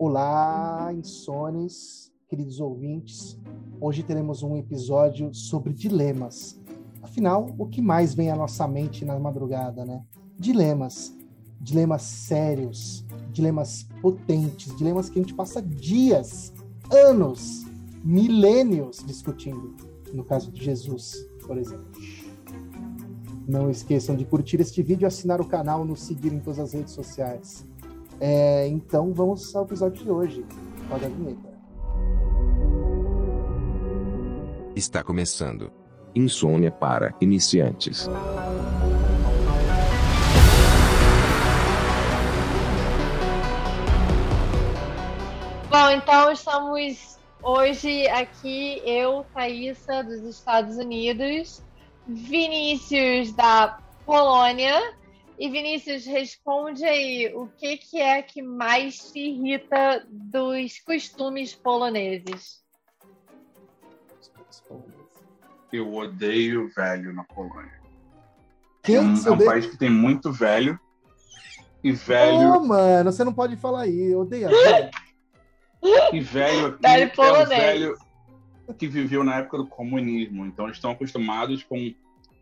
Olá, insones, queridos ouvintes. Hoje teremos um episódio sobre dilemas. Afinal, o que mais vem à nossa mente na madrugada, né? Dilemas. Dilemas sérios, dilemas potentes, dilemas que a gente passa dias, anos, milênios discutindo. No caso de Jesus, por exemplo. Não esqueçam de curtir este vídeo, assinar o canal, nos seguir em todas as redes sociais. É, então vamos ao episódio de hoje. Roda a vinheta. Está começando. Insônia para iniciantes. Bom, então estamos hoje aqui, eu, Thaísa, dos Estados Unidos, Vinícius da Polônia. E Vinícius, responde aí, o que, que é que mais te irrita dos costumes poloneses? Eu odeio velho na Polônia. Quem é um, é um país que tem muito velho. E velho, Ô, mano, você não pode falar aí. Eu odeio velho. e velho aqui Velho é o polonês. velho que viveu na época do comunismo. Então eles estão acostumados com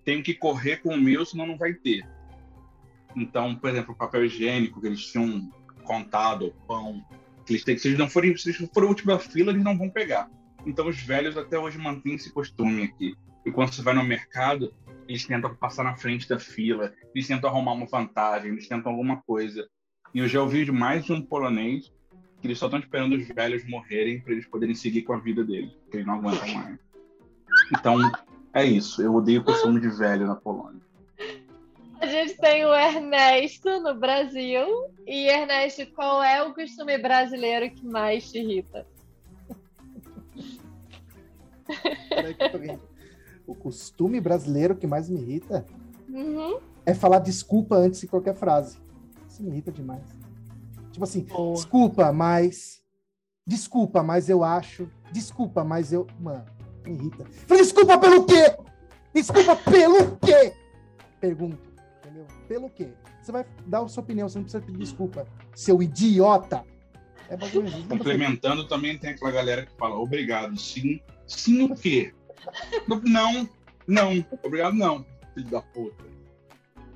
tenho que correr com o meu, senão não vai ter. Então, por exemplo, o papel higiênico que eles tinham contado, pão, que eles têm se eles não forem, se eles forem última fila, eles não vão pegar. Então os velhos até hoje mantêm esse costume aqui. E quando você vai no mercado, eles tentam passar na frente da fila, eles tentam arrumar uma vantagem, eles tentam alguma coisa. E eu já ouvi de mais de um polonês que eles só estão esperando os velhos morrerem para eles poderem seguir com a vida deles, porque eles não aguentam mais. Então, é isso. Eu odeio o costume de velho na Polônia. A gente tem o Ernesto no Brasil. E Ernesto, qual é o costume brasileiro que mais te irrita? O costume brasileiro que mais me irrita Uhum. é falar desculpa antes de qualquer frase. Isso me irrita demais. Tipo assim, Boa. desculpa, mas. Desculpa, mas eu acho. Desculpa, mas eu. Mano, me irrita. Desculpa pelo quê? Desculpa pelo quê? Pergunto, entendeu? Pelo quê? Você vai dar a sua opinião, você não precisa pedir desculpa, seu idiota. É. Complementando, também tem aquela galera que fala obrigado, sim. Sim o quê? Não, não. Obrigado, não. Filho da puta.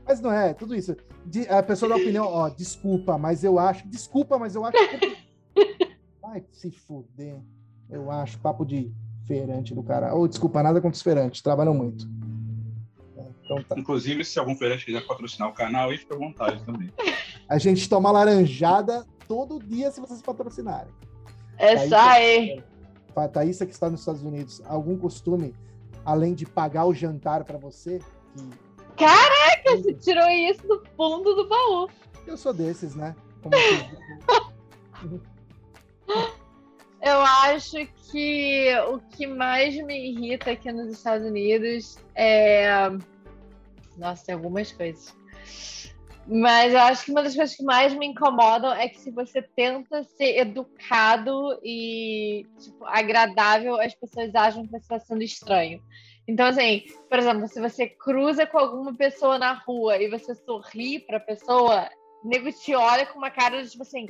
Mas não é, tudo isso. De- a pessoa dá opinião, ó, desculpa, mas eu acho. Desculpa, mas eu acho. Vai se fuder. Eu acho, papo de feirante do cara. Ou desculpa, nada contra os feirantes, trabalham muito. É, Então tá. Inclusive, se algum feirante quiser patrocinar o canal, aí fica à vontade também. A gente toma laranjada todo dia se vocês patrocinarem. É Aí só aí. Fa- Thaísa que está nos Estados Unidos, algum costume, além de pagar o jantar para você? Que Caraca, você tirou isso do fundo do baú. eu sou desses, né? Como Eu acho que o que mais me irrita aqui nos Estados Unidos é. Nossa, tem algumas coisas. Mas eu acho que uma das coisas que mais me incomodam é que se você tenta ser educado e tipo, agradável, as pessoas acham que você está sendo estranho. Então, assim, por exemplo, se você cruza com alguma pessoa na rua e você sorri para a pessoa, o nego te olha com uma cara de tipo assim: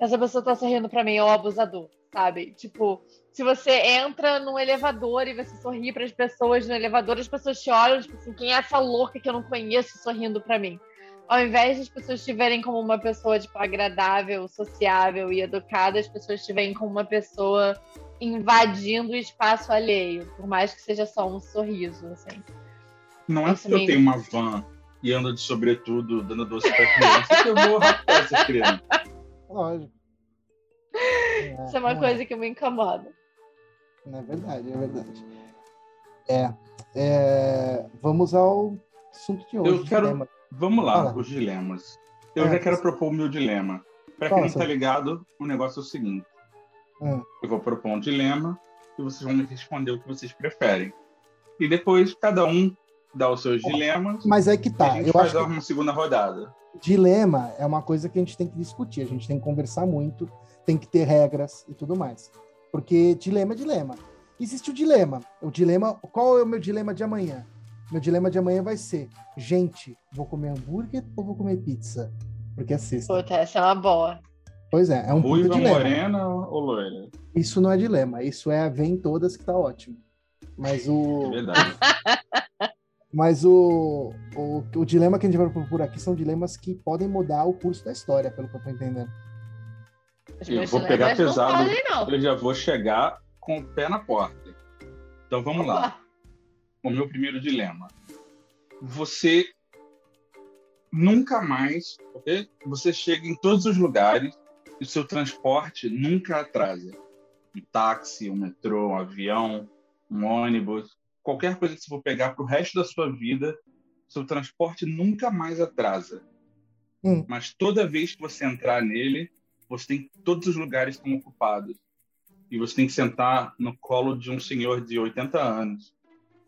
essa pessoa tá sorrindo pra mim, é um abusador, sabe? Tipo, se você entra num elevador e você sorri para as pessoas no elevador, as pessoas te olham, tipo assim, quem é essa louca que eu não conheço sorrindo pra mim? Ao invés das pessoas te verem como uma pessoa, tipo, agradável, sociável e educada, as pessoas te veem como uma pessoa invadindo o espaço alheio, por mais que seja só um sorriso, assim. Não é Isso porque eu tenho uma van e ando de sobretudo dando doce pra criança que eu vou raptar essas crianças. Lógico. Isso é uma não coisa que me incomoda. É verdade, é verdade. É, é, vamos ao assunto de hoje. Eu quero-. Vamos lá, Fala. os dilemas. Eu É, já quero propor o meu dilema. Fala, quem não tá Sérgio. ligado, o negócio é o seguinte. Hum. Eu vou propor um dilema e vocês vão me responder o que vocês preferem. E depois, cada um dá os seus dilemas Mas é que tá. a gente Eu faz acho que uma segunda rodada. dilema é uma coisa que a gente tem que discutir, a gente tem que conversar muito, tem que ter regras e tudo mais. Porque dilema é dilema. Existe o dilema. O dilema, qual é o meu dilema de amanhã? Meu dilema de amanhã vai ser: gente, vou comer hambúrguer ou vou comer pizza? Porque é sexta. Puta, essa é uma boa. Pois é, é um Ruiva, dilema. morena ou loira? Isso não é dilema, isso é vem todas que tá ótimo. Mas É o, verdade. mas o, o, o dilema que a gente vai propor aqui são dilemas que podem mudar o curso da história, pelo que eu tô entendendo. Eu vou pegar pesado. Não podem, não. Eu já vou chegar com o pé na porta. Então vamos lá. O meu primeiro dilema. Você nunca mais, ok? Você chega em todos os lugares e o seu transporte nunca atrasa. Um táxi, um metrô, um avião, um ônibus, qualquer coisa que você for pegar para o resto da sua vida, seu transporte nunca mais atrasa. Hum. Mas toda vez que você entrar nele, você tem todos os lugares estão ocupados e você tem que sentar no colo de um senhor de 80 anos.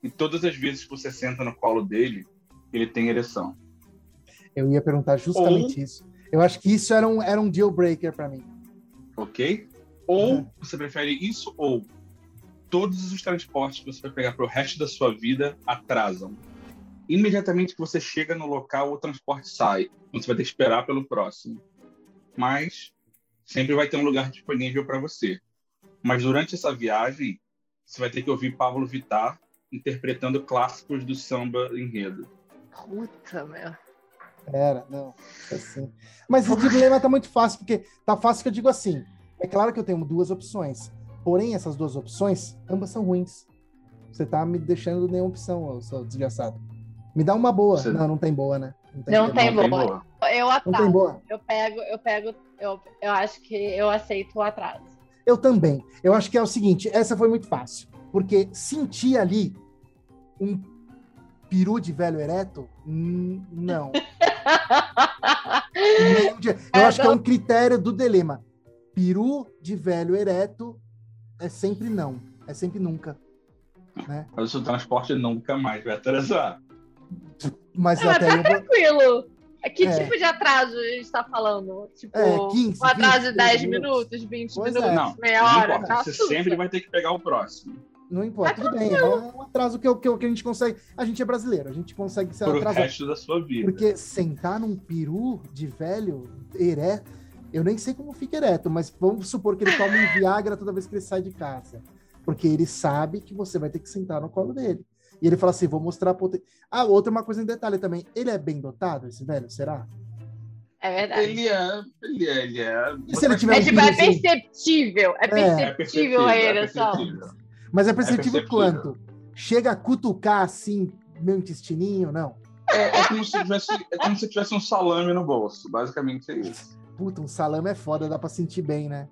E todas as vezes que você senta no colo dele, ele tem ereção. Eu ia perguntar justamente isso. Eu acho que isso era um, era um deal breaker para mim. Ok? Ou Uhum. você prefere isso ou todos os transportes que você vai pegar para o resto da sua vida atrasam. Imediatamente que você chega no local, o transporte sai. Então você vai ter que esperar pelo próximo. Mas sempre vai ter um lugar disponível para você. Mas durante essa viagem, você vai ter que ouvir Pablo Vittar interpretando clássicos do samba enredo. Puta, meu. Era, não. Assim. Mas o dilema tá muito fácil, porque tá fácil que eu digo assim. É claro que eu tenho duas opções. Porém, essas duas opções, ambas são ruins. Você tá me deixando nenhuma opção, seu desgraçado. Me dá uma boa. Você- Não, não tem boa, né? Não tem Não boa. Eu Não tem atraso. boa. Eu pego, eu pego, eu, eu acho que eu aceito o atraso. Eu também. Eu acho que é o seguinte, essa foi muito fácil. Porque sentir ali um peru de velho ereto, não. Eu É, acho que é um critério do dilema. Peru de velho ereto é sempre não. É sempre nunca. Né? Mas o seu transporte nunca mais vai atrasar. Mas Ah, até eu vou... Tranquilo. Que É. tipo de atraso a gente tá falando? Tipo, É, 15, um atraso de 20, 10 minutos. minutos, 20 Pois minutos, é. Não, meia não hora. importa. tá Você sussa. sempre vai ter que pegar o próximo. Não importa, tudo bem. É um atraso que, eu- que, eu- que a gente consegue. A gente é brasileiro, a gente consegue se Por o atrasar. resto da sua vida. Porque sentar num peru de velho ereto, eu nem sei como fica ereto, mas vamos supor que ele toma um Viagra toda vez que ele sai de casa. Porque ele sabe que você vai ter que sentar no colo dele. E ele fala assim: vou mostrar a potência. Ah, outra uma coisa em detalhe também. Ele é bem dotado, esse velho? Será? É verdade. Ele é. Ele é. Ele é. E se ele tiver É um tipo, é piruzinho? perceptível. É É. perceptível, É perceptível, a é ereção. perceptível. Mas é perceptível perceptível. quanto? Chega a cutucar assim, meu intestininho? Não. É, é como se tivesse, é como se tivesse um salame no bolso. Basicamente é isso. Puta, um salame é foda, dá pra sentir bem, né?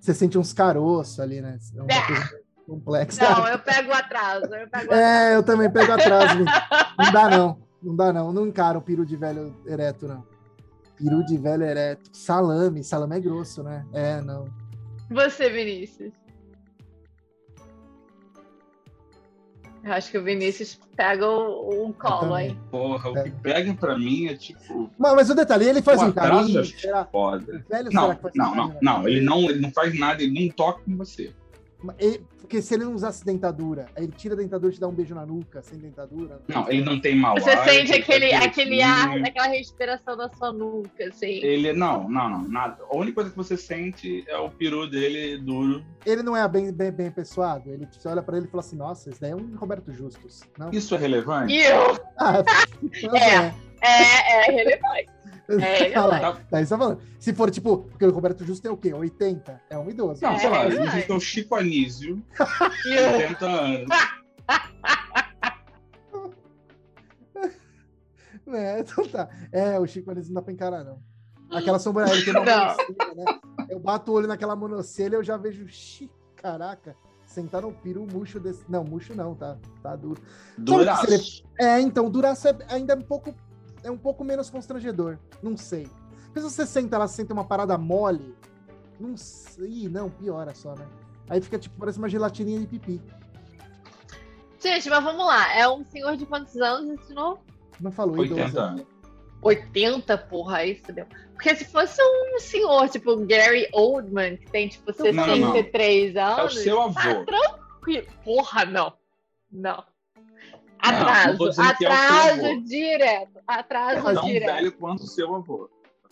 Você sente uns caroços ali, né? É uma É. coisa complexa. Não, eu pego o atraso. Eu pego o atraso. É, eu também pego atrás. viu? Não dá, não. Não dá, não. Não encaro o peru de velho ereto, não. Peru de velho ereto. Salame. Salame é grosso, né? É, não. Você, Vinícius. Eu acho que o Vinícius pega o, o colo, hein? Porra, o que pega pra mim é tipo. Mas, mas o detalhe, ele faz um atraso carinho. é Será? foda. Velho será Não, que faz não, um não, carinho? não. Ele não, ele não faz nada, ele não toca em você. Porque se ele não usasse dentadura, aí ele tira a dentadura e te dá um beijo na nuca, sem dentadura. Não, ele não tem mal. Você ar, sente ele aquele, aquele ar, aquela respiração da sua nuca, assim. Ele, não, não, não, nada. A única coisa que você sente é o peru dele duro. Ele não é bem, bem, bem pessoado. Ele você olha pra ele e fala assim: Nossa, esse daí é um Roberto Justus. Não? Isso é relevante? Eu, Ah, É. é, é relevante. É, Olha lá, Tá. Tá falando. Se for tipo, porque o Roberto Justo tem o quê? 80? É um idoso. Não, É, sei lá, é que é o Chico Anísio, E eu, 80 anos. É, então tá. É, o Chico Anísio não dá pra encarar, não. Aquela sobrancelha, tem uma Não. monocelha, né? Eu bato o olho naquela monocelha e eu já vejo, xi, caraca, sentar no peru murcho desse. Não, murcho não, tá? Tá duro. Duraço. É, então, duraço é ainda um pouco. É um pouco menos constrangedor. Não sei. Porque se você senta lá, senta uma parada mole. Não sei. Ih, não, piora só, né? Aí fica tipo, parece uma gelatininha de pipi. Gente, mas vamos lá. É um senhor de quantos anos esse novo? Não falou 80 idoso. anos. 80, porra, aí fudeu. Porque se fosse um senhor, tipo Gary Oldman, que tem tipo Não, não, não. 63 É o anos. seu avô. Tá tranquilo. Porra, não. Não. Não, não Atraso. é atraso avô. direto. Atraso Mas Tão direto. velho quanto o seu avô.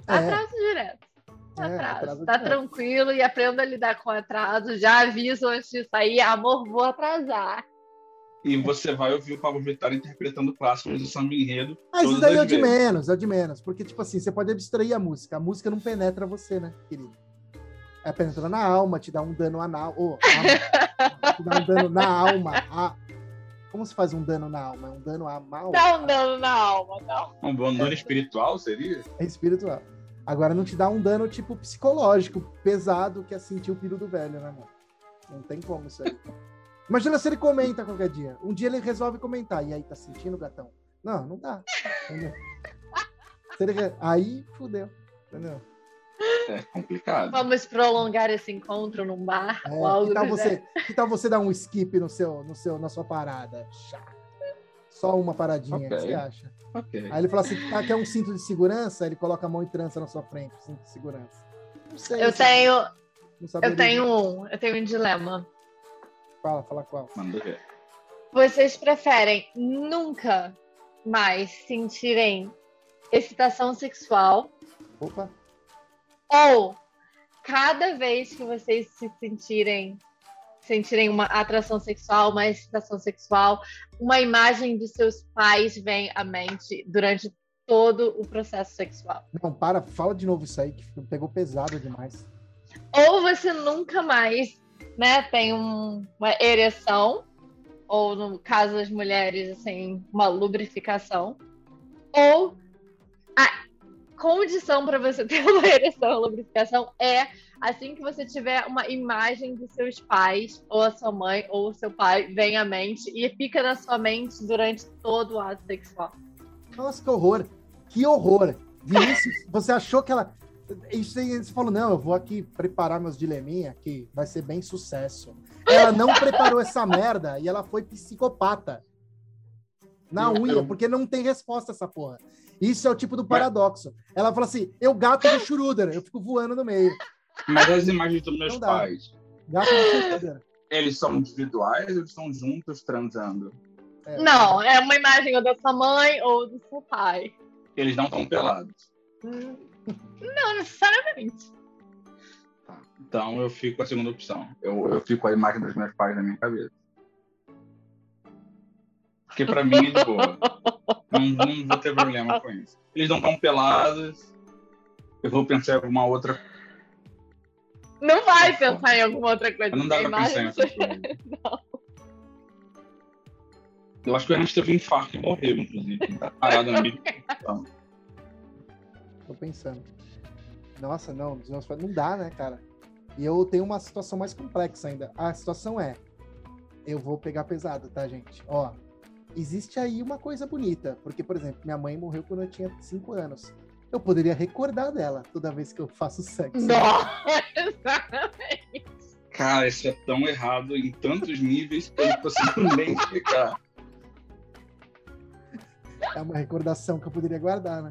É, Atraso direto. É, atraso. atraso tá tranquilo e aprenda a lidar com atraso. Já aviso antes de sair, amor, vou atrasar. E você vai ouvir o Pablo Vittar interpretando clássicos do samba enredo. Ah, isso daí é o de vezes. menos, é o de menos. Porque, tipo assim, você pode abstrair a música. A música não penetra você, né, querido? É penetra na alma, te dá um dano anal. Alma. te dá um dano na alma. Ah, como se faz um dano na alma? É um dano a mal? Dá um dano na alma, não. Um bom dano espiritual seria? É espiritual. Agora não te dá um dano, tipo, psicológico, pesado, que é sentir o piro do velho, né, mano? Não tem como isso aí. Imagina se ele comenta qualquer dia. Um dia ele resolve comentar. E aí, tá sentindo, gatão? Não, não dá. Entendeu? Se ele re- Aí, fudeu. Entendeu? É complicado. Vamos prolongar esse encontro num bar É, ou algo que, tal você, que tal você dar um skip no seu, no seu, na sua parada? Só uma paradinha, o que Ok. você acha? Ok. Aí ele fala assim: ah, quer um cinto de segurança? Ele coloca a mão e trança na sua frente, cinto de segurança. Não sei. Eu se- tenho, eu tenho um, eu tenho um dilema. Fala, fala qual. Manda ver. Vocês preferem nunca mais sentirem excitação sexual Opa. Ou cada vez que vocês se sentirem sentirem uma atração sexual, uma excitação sexual, uma imagem de seus pais vem à mente durante todo o processo sexual. Não, para, fala de novo isso aí, que pegou pesado demais. Ou você nunca mais, né, tem um- uma ereção, ou no caso das mulheres, assim, uma lubrificação, ou a condição para você ter uma ereção ou lubrificação é assim que você tiver uma imagem de seus pais, ou a sua mãe, ou o seu pai, vem à mente e fica na sua mente durante todo o ato sexual. Nossa, que horror. Que horror. Vinícius, você achou que ela. Isso aí, você falou, não, eu vou aqui preparar meus dileminha, que vai ser bem sucesso. Ela não preparou essa merda e ela foi psicopata. Na unha, porque não tem resposta essa porra. Isso é o tipo do paradoxo. Ela fala assim: eu gato do Schroeder, eu fico voando no meio. Mas as imagens dos meus pais, Gato do Schroeder. eles são individuais ou eles estão juntos transando? É. Não, é uma imagem ou da sua mãe ou do seu pai. Eles não estão pelados. Não necessariamente. Tá. Então eu fico com a segunda opção. Eu, eu fico com a imagem dos meus pais na minha cabeça. Porque pra mim é de boa. Não, não vou ter problema com isso. Eles não estão pelados. Eu vou pensar em alguma outra. Não vai pensar em alguma outra coisa. Não dá pra pensar em outra coisa. Eu acho que o Ernest teve um infarto e morreu, inclusive. Tá parado na minha. Tô pensando. Nossa, não, não dá, né, cara? E eu tenho uma situação mais complexa ainda. A situação é, eu vou pegar pesado, tá, gente? Ó, existe aí uma coisa bonita, porque, por exemplo, minha mãe morreu quando eu tinha 5 anos. Eu poderia recordar dela toda vez que eu faço sexo. Nossa! Cara, isso é tão errado em tantos níveis que eu não consigo nem explicar. É uma recordação que eu poderia guardar, né?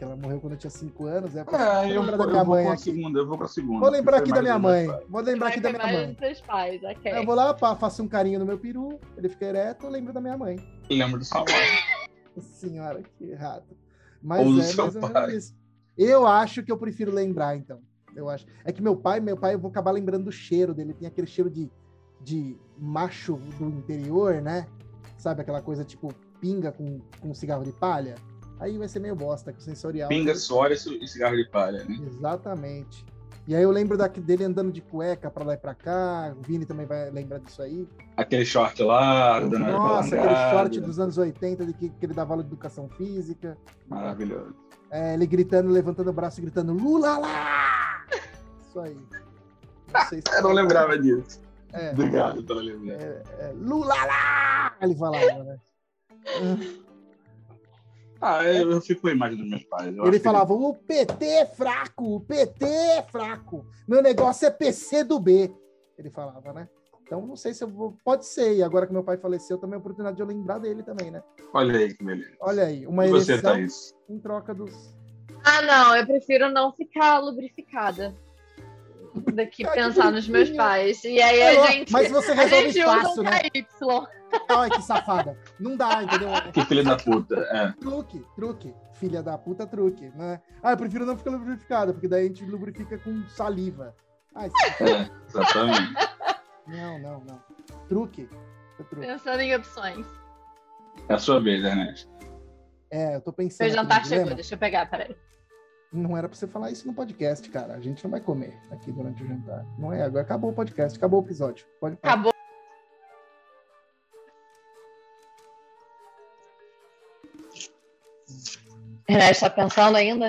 Que ela morreu quando eu tinha 5 anos. É, É, vou eu, lembrar eu da minha vou mãe com a aqui. segunda, eu vou com a segunda. Vou lembrar aqui da minha mãe. Vou lembrar aqui da minha mãe. dos seus pais, ok. Eu vou lá, pá, faço um carinho no meu peru, ele fica ereto, eu lembro da minha mãe. Lembro do seu pai. Senhora, que errado. Mas Ou do é seu mais ou menos pai. isso. Eu acho que eu prefiro lembrar, então. Eu acho. É que meu pai, meu pai, eu vou acabar lembrando do cheiro dele. Tem aquele cheiro de, de macho do interior, né? Sabe aquela coisa tipo pinga com, com cigarro de palha? Aí vai ser meio bosta, com sensorial. Pinga, suor e ci- cigarro de palha, né? Exatamente. E aí eu lembro daqui, dele andando de cueca pra lá e pra cá. O Vini também vai lembrar disso aí. Aquele short lá, Nossa, aquele alongada. short dos anos 80 de que, que ele dava aula de educação física. Maravilhoso. É, ele gritando, levantando o braço e gritando Lula lá! Isso aí. Não sei se Eu não lembrava disso. É, Obrigado pela lembrança. é, Lula lá! Ele falava, né? Ah, eu, eu fico com a imagem dos meus pais. Eu Ele acho que falava: o PT é fraco, o PT é fraco. Meu negócio é PC do B. Ele falava, né? Então não sei se eu vou. Pode ser. E agora que meu pai faleceu, também é a oportunidade de eu lembrar dele também, né? Olha aí que beleza. Olha aí, uma e você, ereção Thaís? em troca dos. Ah, não, eu prefiro não ficar lubrificada. Do que Ai, que pensar nos meus pais. E aí É, a gente. mas você a resolve gente usa fácil, um né? KY. Ai, que safada. Não dá, entendeu? Que filha da puta. É. Truque, truque. Filha da puta, truque, né? Ah, eu prefiro não ficar lubrificado, porque daí a gente lubrifica com saliva. Ai, É, exatamente. não, não, não. Truque. É truque. Pensando em opções. É a sua vez, Ernesto. É, eu tô pensando. Meu jantar chegou, deixa eu pegar, peraí. Não era pra você falar isso no podcast, cara. A gente não vai comer aqui durante o jantar. Não é, agora acabou o podcast, acabou o episódio. Pode parar. Acabou. Ernesto, tá pensando ainda?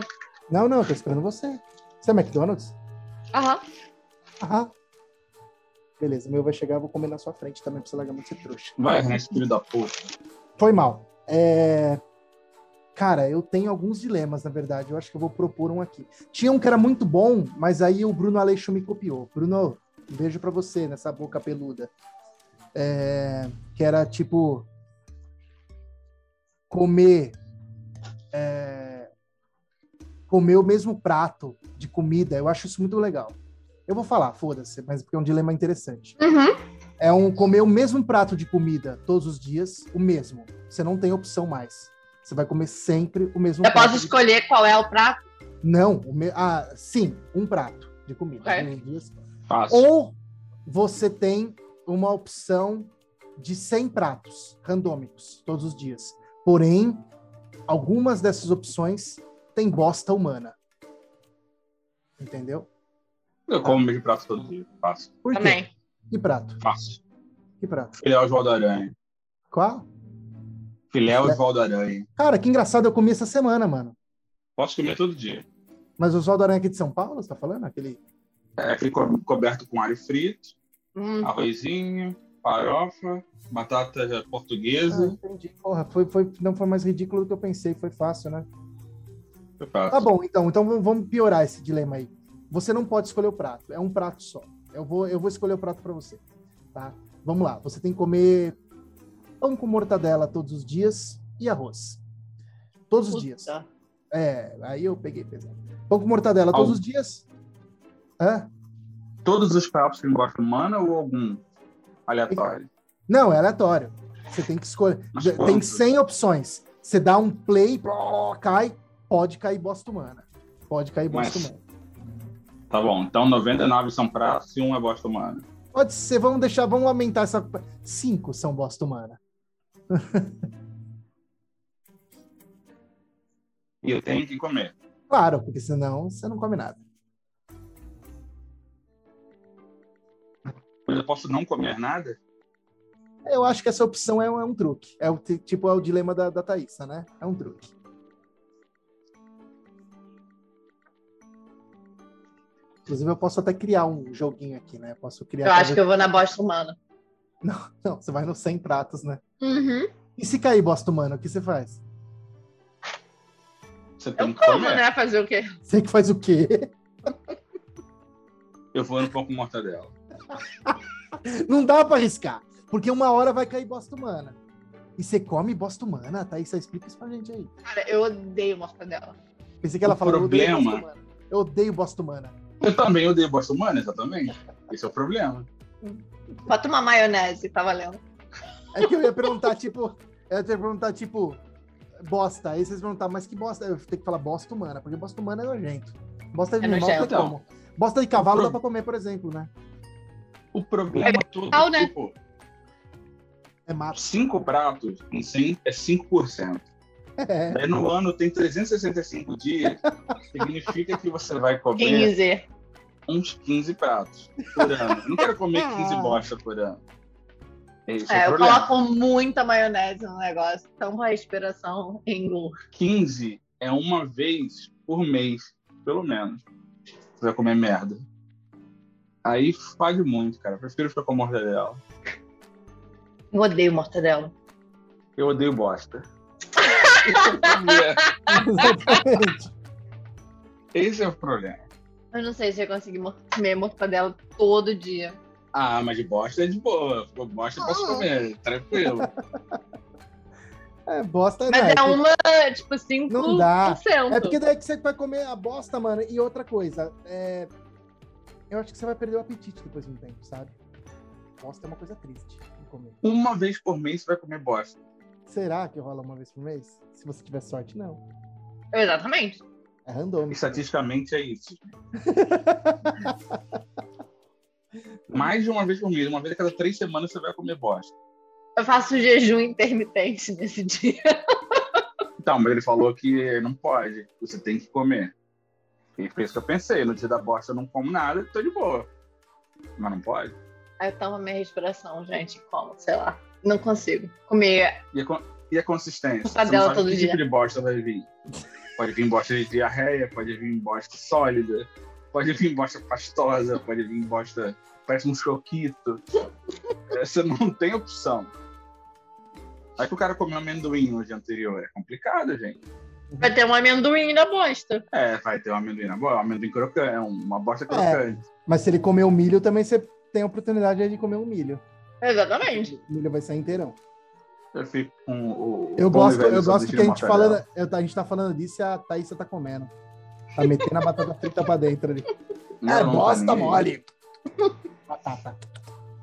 Não, não, eu tô esperando você. Você é McDonald's? Aham. Aham. Beleza, o meu vai chegar, eu vou comer na sua frente também, pra você largar muito ser trouxa. Vai, Ernesto, filho da puta. Foi mal. É... Cara, eu tenho alguns dilemas, na verdade. Eu acho que eu vou propor um aqui. Tinha um que era muito bom, mas aí o Bruno Aleixo me copiou. Bruno, um beijo pra você nessa boca peluda. É, Que era tipo. Comer. é, Comer o mesmo prato de comida. Eu acho isso muito legal. Eu vou falar, foda-se, mas porque é um dilema interessante. Uhum. É um comer o mesmo prato de comida todos os dias, o mesmo. Você não tem opção mais. Você vai comer sempre o mesmo Eu prato. posso de- escolher qual é o prato? Não, o me... ah, sim, um prato de comida. Ok. todos os dias. Fácil. Ou você tem uma opção de 100 pratos randômicos todos os dias. Porém, algumas dessas opções têm bosta humana. Entendeu? Eu como meio prato todo dia. Fácil. Por quê? Também. Que prato? Fácil. Que prato? Filé Oswaldo Aranha. Qual? Filé Oswaldo Aranha. Cara, que engraçado, eu comi essa semana, mano. Posso comer todo dia. Mas o Oswaldo Aranha aqui de São Paulo, você tá falando? Aquele. É aquele co- coberto com alho frito, Hum, arrozinho, farofa, batata Ah, portuguesa. entendi. Porra, foi, foi, não foi mais ridículo do que eu pensei, foi fácil, né? Eu faço. Tá bom, então, então vamos- vamos piorar esse dilema aí. Você não pode escolher o prato, é um prato só. Eu vou, eu vou escolher o prato para você, tá? Vamos lá, você tem que comer pão com mortadela todos os dias e arroz. Todos os puta. dias. É, aí eu peguei pesado. Pão com mortadela todos Al- os dias. Hã? Todos os pratos que gosta humana ou algum aleatório? Não, é aleatório. Você tem que escolher. Mas Tem quantos? 100 opções. Você dá um play, cai, pode cair bosta humana. Pode cair bosta Mas- humana. Tá bom, então 99 são pratos e um é bosta humana. Pode ser, vamos deixar, vamos aumentar essa. Cinco são bosta humana. E eu tenho que comer. Claro, porque senão você não come nada. Mas eu posso não comer nada? Eu acho que essa opção é um, é um truque. É o ti- tipo é o dilema da, da Thaísa, né? É um truque. Inclusive, eu posso até criar um joguinho aqui, né? Posso criar. Eu acho que eu vou na bosta humana. Não, você vai no 100 pratos, né? Uhum. E se cair bosta humana, o que você faz? Você tem Eu que como, comer. né? Fazer o quê? Você que faz o quê? Eu vou no pão com mortadela. Não dá pra arriscar. Porque uma hora vai cair bosta humana. E você come bosta humana, Thaís? Explica isso pra gente aí. Cara, eu odeio mortadela. Pensei que ela O falou, eu odeio problema- bosta humana. Eu odeio bosta humana. Eu também odeio bosta humana, exatamente. Esse é o problema. Bota uma maionese, tá valendo. É que eu ia perguntar, tipo, eu ia perguntar, tipo, bosta. Aí vocês vão perguntar, mas que bosta? Eu tenho que falar bosta humana, porque bosta humana é nojento. Bosta de É animal nojento. como. Bosta de cavalo Pro- dá pra comer, por exemplo, né? O problema todo, legal, né? tipo, É mato. cinco pratos em 100 é 5%. É. No ano tem 365 dias, significa que você vai comer 15. Uns 15 pratos por ano. Eu não quero comer 15 bosta por ano. Esse é, É, o eu problema. coloco muita maionese no negócio. Então a respiração engulo. 15 é uma vez por mês, pelo menos. Você vai comer merda. Aí faz muito, cara. Eu prefiro ficar com a mortadela. Eu odeio mortadela. Eu odeio bosta. Esse é o problema. Esse é o problema. Eu não sei se eu conseguir mor- comer mortadela todo dia. Ah, mas de bosta é de boa. Bosta eu posso comer, tranquilo. É, bosta Mas é é, uma, tipo, 5%. Não dá. é porque daí que você vai comer a bosta, mano. E outra coisa, é, Eu acho que você vai perder o apetite depois de um tempo, sabe? Bosta é uma coisa triste de comer. Uma vez por mês você vai comer bosta. Será que rola uma vez por mês? Se você tiver sorte, não. Exatamente. É randômico. Estatisticamente é isso. Mais de uma vez por mês, uma vez a cada três semanas você vai comer bosta. Eu faço jejum intermitente nesse dia. Então, mas ele falou que não pode, você tem que comer. E foi isso que eu pensei. No dia da bosta eu não como nada, tô de boa. Mas não pode. Aí eu tomo minha respiração, gente, como, sei lá. Não consigo comer. E a, e a consistência? Você não sabe todo que dia. tipo de bosta vai vir. Pode vir bosta de diarreia, pode vir bosta sólida, pode vir bosta pastosa, pode vir bosta. Parece um choquito. É, Você não tem opção. Aí que o cara comeu amendoim no dia anterior. É complicado, gente. Vai ter um amendoim na bosta. É, vai ter um amendoim na boa, um amendoim crocante, é uma bosta crocante. Mas se ele comer o milho, também você tem a oportunidade de comer um milho. Exatamente. O milho vai sair inteirão. Eu fico com o. Eu gosto, eu gosto que a gente falando, eu- a gente tá falando disso e a Thaísa tá comendo. Tá metendo a batata frita pra dentro ali. Não, é não tá bosta mole. Batata.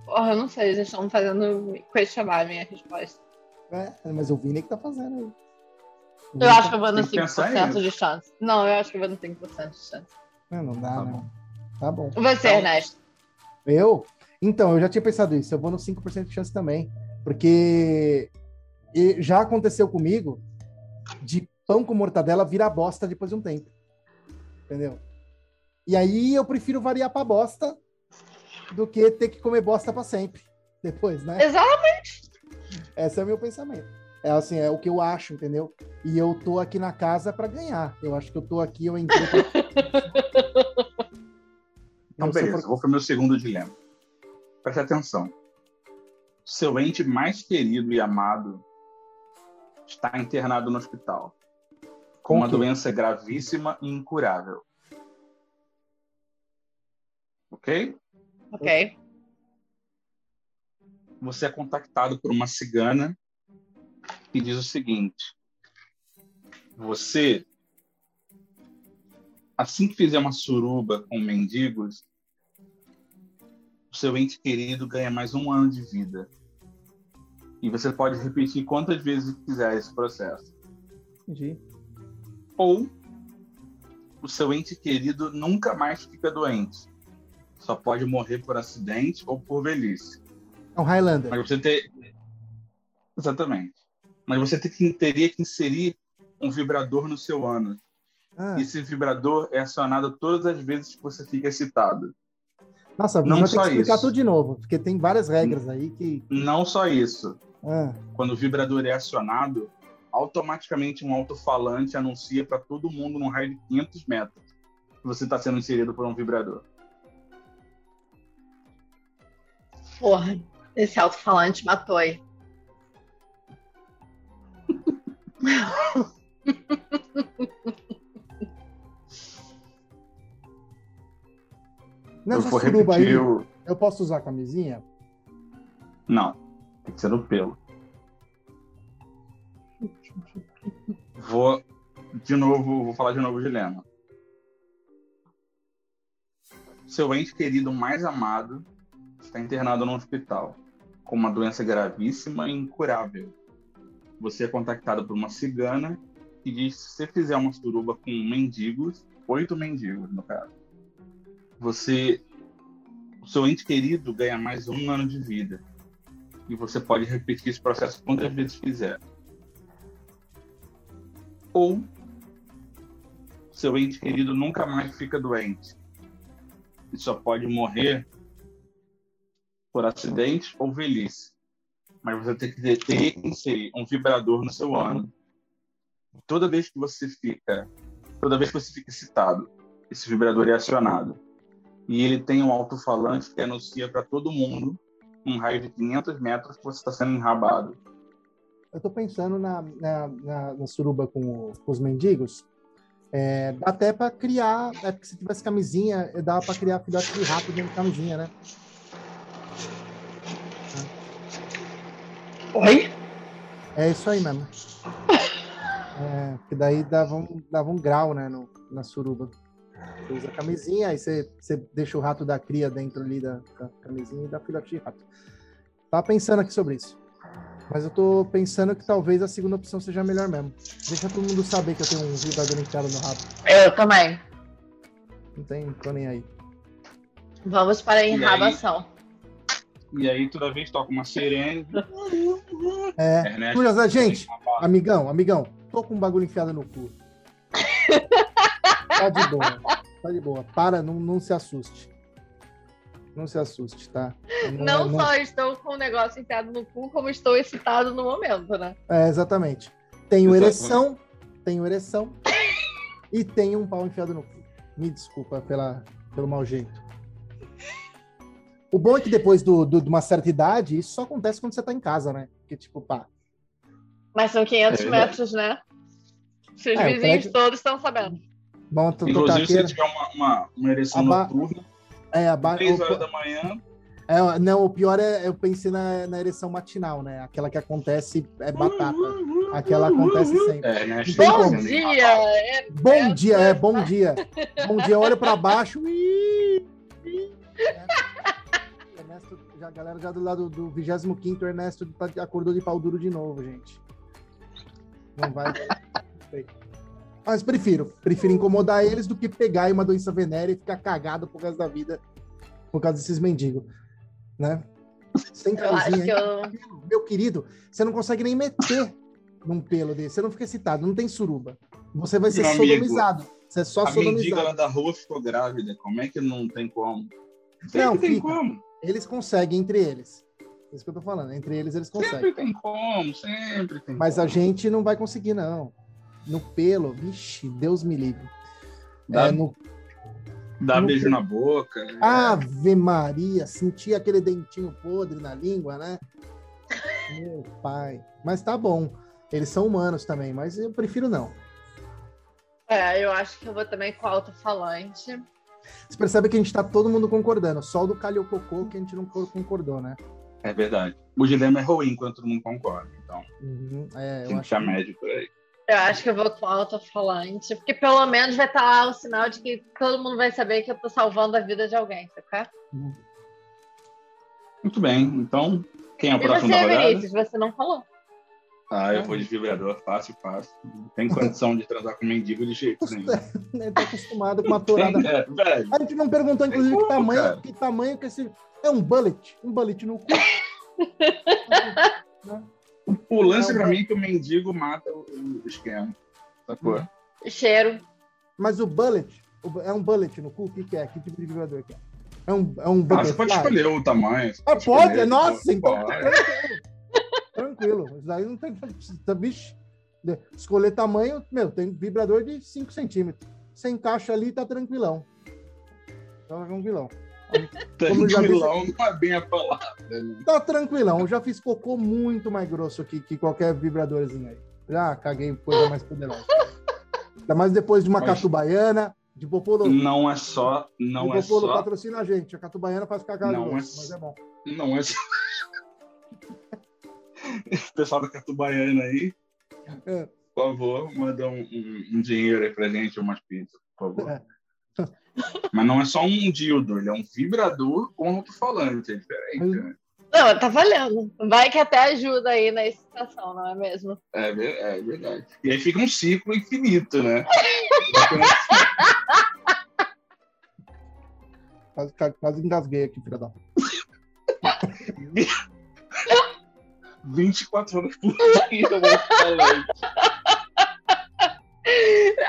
Porra, eu não sei, eles estão fazendo questionar a minha resposta. É, mas o Vini que tá fazendo aí. Eu acho que eu vou no Tem que pensar 5% nisso. de chance. Não, eu acho que eu vou no 5% de chance. Não, não dá, Tá né? bom. Tá bom. Você, Então- Ernesto. Eu? Então, eu já tinha pensado isso. Eu vou no 5% de chance também. Porque e já aconteceu comigo de pão com mortadela virar bosta depois de um tempo. Entendeu? E aí eu prefiro variar pra bosta do que ter que comer bosta pra sempre. Depois, né? Exatamente. Esse é o meu pensamento. É assim, é o que eu acho, entendeu? E eu tô aqui na casa pra ganhar. Eu acho que eu tô aqui, eu entrei. pra- Então, beleza, for- vou para o meu segundo dilema. Preste atenção. Seu ente mais querido e amado está internado no hospital com uma doença gravíssima e incurável. Ok? Ok. Você é contactado por uma cigana que diz o seguinte: Você, assim que fizer uma suruba com mendigos, o seu ente querido ganha mais um ano de vida. E você pode repetir quantas vezes quiser esse processo. Entendi. Ou o seu ente querido nunca mais fica doente. Só pode morrer por acidente ou por velhice. É um Highlander. Mas você ter. Exatamente. Mas você tem que- teria que inserir um vibrador no seu ânus. Ah, E esse vibrador é acionado todas as vezes que você fica excitado. nossa, não vai ter que só explicar isso. tudo de novo, porque tem várias regras aí que. Não só isso. Ah, Quando o vibrador é acionado, automaticamente um alto-falante anuncia para todo mundo num raio de 500 metros que você está sendo inserido por um vibrador. Porra, esse alto-falante matou aí. nessa eu vou aí, o. eu posso usar a camisinha? Não, tem que ser no pelo. Vou de novo, vou falar de novo o dilema. Seu ente querido mais amado está internado no hospital com uma doença gravíssima e incurável. Você é contactado por uma cigana que diz que se você fizer uma suruba com mendigos, oito mendigos no caso, você, o seu ente querido ganha mais um ano de vida e você pode repetir esse processo quantas vezes quiser. Ou seu ente querido nunca mais fica doente e só pode morrer por acidente ou velhice. Mas você tem que ter, inserir um vibrador no seu ano. Toda vez que você fica, toda vez que você fica excitado, esse vibrador é acionado. E ele tem um alto-falante que anuncia para todo mundo um raio de 500 metros que você está sendo enrabado. Eu tô pensando na, na, na, na suruba com, com os mendigos. É, dá até pra criar, é porque se tivesse camisinha, dava pra criar filhote de rato dentro de camisinha, né? Oi? É isso aí mesmo. É, que daí dava um, dava um grau, né, no, na suruba. Você usa a camisinha, aí você, você deixa o rato da cria dentro ali da, da camisinha e dá filhote de rato. Tava pensando aqui sobre isso. Mas eu tô pensando que talvez a segunda opção seja a melhor mesmo. Deixa todo mundo saber que eu tenho um vibrador enfiado no rabo. Eu também. Não tem, tô nem aí. Vamos para a enrabação. E aí toda vez toca uma sirene. É. Ernesto, Curiosidade, gente, barra. amigão, amigão, tô com um bagulho enfiado no cu. Tá de boa. Tá de boa. Para, não, não se assuste. Não se assuste, tá? Não, só estou com o negócio enfiado no cu, como estou excitado no momento, né? É, exatamente. Tenho Exatamente. ereção, tenho ereção e tenho um pau enfiado no cu. Me desculpa pela, pelo mau jeito. O bom é que depois do, do- de uma certa idade, isso só acontece quando você tá em casa, né? Porque, tipo, pá, Mas são 500 É metros, né? Seus É, vizinhos prédio- todos estão sabendo. To- tocar Inclusive, se tiver uma, uma, uma ereção Aba- noturna, É, a ba- 3 o- horas da manhã, É, não, o pior é eu pensei na, na ereção matinal, né? Aquela que acontece é batata. Aquela acontece sempre. é, né? Bom dia! É, Bom dia, é, bom dia. Bom dia, eu olho pra baixo. Ih, é. Ernesto, já, a galera já do lado do 25 Ernesto tá- acordou de pau duro de novo, gente. Não vai. sei. Mas prefiro. Prefiro incomodar eles do que pegar uma doença venérea e ficar cagado por causa da vida, por causa desses mendigos. Né? Sem eu acho camisinha, que eu. meu querido, você não consegue nem meter num pelo desse. Você não fica excitado, não tem suruba. Você vai ser Meu amigo, sodomizado. Você é só a mendiga lá da rua ficou grávida. Como é que não tem como? Sempre Não, tem fica. como. Eles conseguem entre eles. É isso que eu tô falando. Entre eles, eles conseguem. Sempre tem como, sempre tem Mas como. a gente não vai conseguir, não. No pelo, vixe, Deus me livre. Dá, É, no dá no- beijo na boca. Ave Maria, sentir aquele dentinho podre na língua, né? Meu pai. Mas tá bom. Eles são humanos também, mas eu prefiro não. É, eu acho que eu vou também com alto-falante. Você percebe que a gente tá todo mundo concordando. Só o do Calhococô que a gente não concordou, né? É verdade. O dilema é ruim quando todo mundo concorda. Então, Uhum, é, eu tem que acho ser a que- média por aí. Eu acho que eu vou com alto-falante, porque pelo menos vai estar lá o sinal de que todo mundo vai saber que eu tô salvando a vida de alguém, sabe? Muito bem. Então, quem é o próximo você, da rodada? Vinícius, você não falou. Ah, eu vou de vibrador, fácil, fácil. Não tem condição de transar com mendigo de jeito nenhum. Tá acostumado com uma tourada. É. A gente não perguntou, inclusive, Tem que como, tamanho, cara. que tamanho que esse. É um bullet? Um bullet no cu. O lance pra mim é que o mendigo mata o, o esquema. Sacou? Cheiro. Mas o bullet o- é um bullet no cu? O que, que é? Que tipo de vibrador que é? É um, é um Ah, você pode escolher o tamanho. Ah, pode? escolher, Nossa, então pode. tranquilo. Tranquilo. Isso daí não tem. tá, Bicho, escolher tamanho, meu, tem vibrador de 5 centímetros. Você encaixa ali e tá tranquilão. Tá tranquilão. Já Tranquilão não é bem a palavra. Né? Tá tranquilão. Eu já fiz cocô muito mais grosso que, que qualquer vibradorzinho aí. Já caguei coisa mais poderosa. Ainda mais depois de uma Mas- catubaiana, de Popolo. Não é só. Não de é Popolo só. patrocina a gente. A catubaiana faz cagada Não grosso, é- mas é bom. Não é só. Pessoal da Catubaiana aí, É. por favor, manda um, um- um dinheiro aí pra gente, umas pizzas, por favor. É. Mas não é só um dildo, ele é um vibrador com alto-falante, é diferente. Né? Não, tá valendo. Vai que até ajuda aí na excitação, não é mesmo? É, é verdade. E aí fica um ciclo infinito, né? Quase, quase- engasguei aqui, filha da. 24 horas por dia, eu vou falando.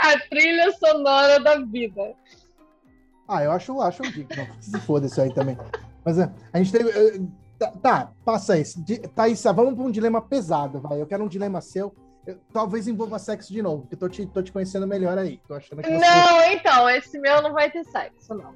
A trilha sonora da vida. Ah, eu acho, acho digno. Se foda isso aí também. Mas é, a gente teve. eh, Tá, tá, passa isso. Di- Thaís, vamos para um dilema pesado, vai. Eu quero um dilema seu. Eu- talvez envolva sexo de novo, porque tô te, tô te conhecendo melhor aí. Tô achando que você- Não, então, esse meu não vai ter sexo, não.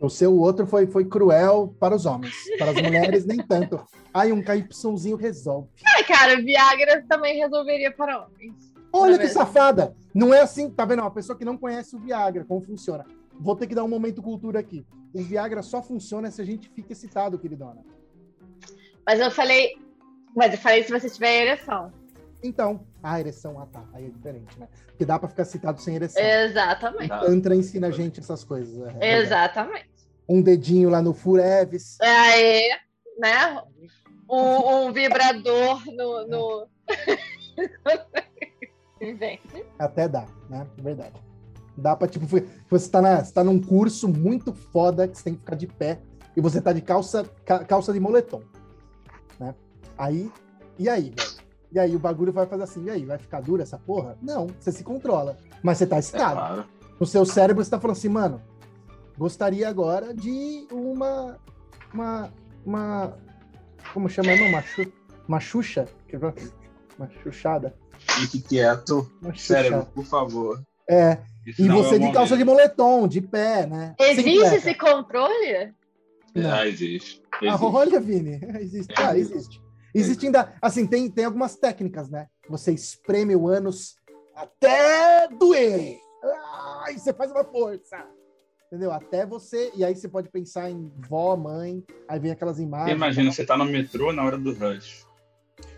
o seu outro foi, foi cruel para os homens. Para as mulheres, nem tanto. Ai, um KYzinho resolve. Ah, cara, Viagra também resolveria para homens. Olha Não é que mesmo? safada! Não é assim, tá vendo? Uma pessoa que não conhece o Viagra, como funciona. Vou ter que dar um momento cultura aqui. O Viagra só funciona se a gente fica excitado, queridona. Mas eu falei. Mas eu falei se você tiver ereção. Então, Ah, ereção, ah tá. Aí é diferente, né? Porque dá pra ficar citado sem ereção. Exatamente. Tá. Tantra ensina a gente essas coisas. é verdade. Exatamente. Um dedinho lá no Fureves. Aí, né? Um, um vibrador no. no... Até dá, né? É verdade. Dá pra, tipo, você tá, na, você tá num curso muito foda que você tem que ficar de pé e você tá de calça, ca- calça de moletom, né? Aí, e aí, velho? E aí o bagulho vai fazer assim, e aí, vai ficar dura essa porra? Não, você se controla. Mas você tá É excitado. claro. No seu cérebro você tá falando assim, mano, gostaria agora de uma. Uma. Uma. Como chama? Não, uma, chu, uma xuxa? Uma xuxada. Fique quieto. Cérebro, por favor. É, E é você o de calça de moletom, de pé, né? Existe esse controle? Não. Ah, existe. Ah, existe. olha, Vini, existe. Ah, existe. Existe ainda, assim, tem, tem algumas técnicas, né? Você espreme o ânus até doer. Ah, e você faz uma força. Entendeu? Até você. E aí você pode pensar em vó, mãe, aí vem aquelas imagens. Imagina, você tá no metrô na hora do rush.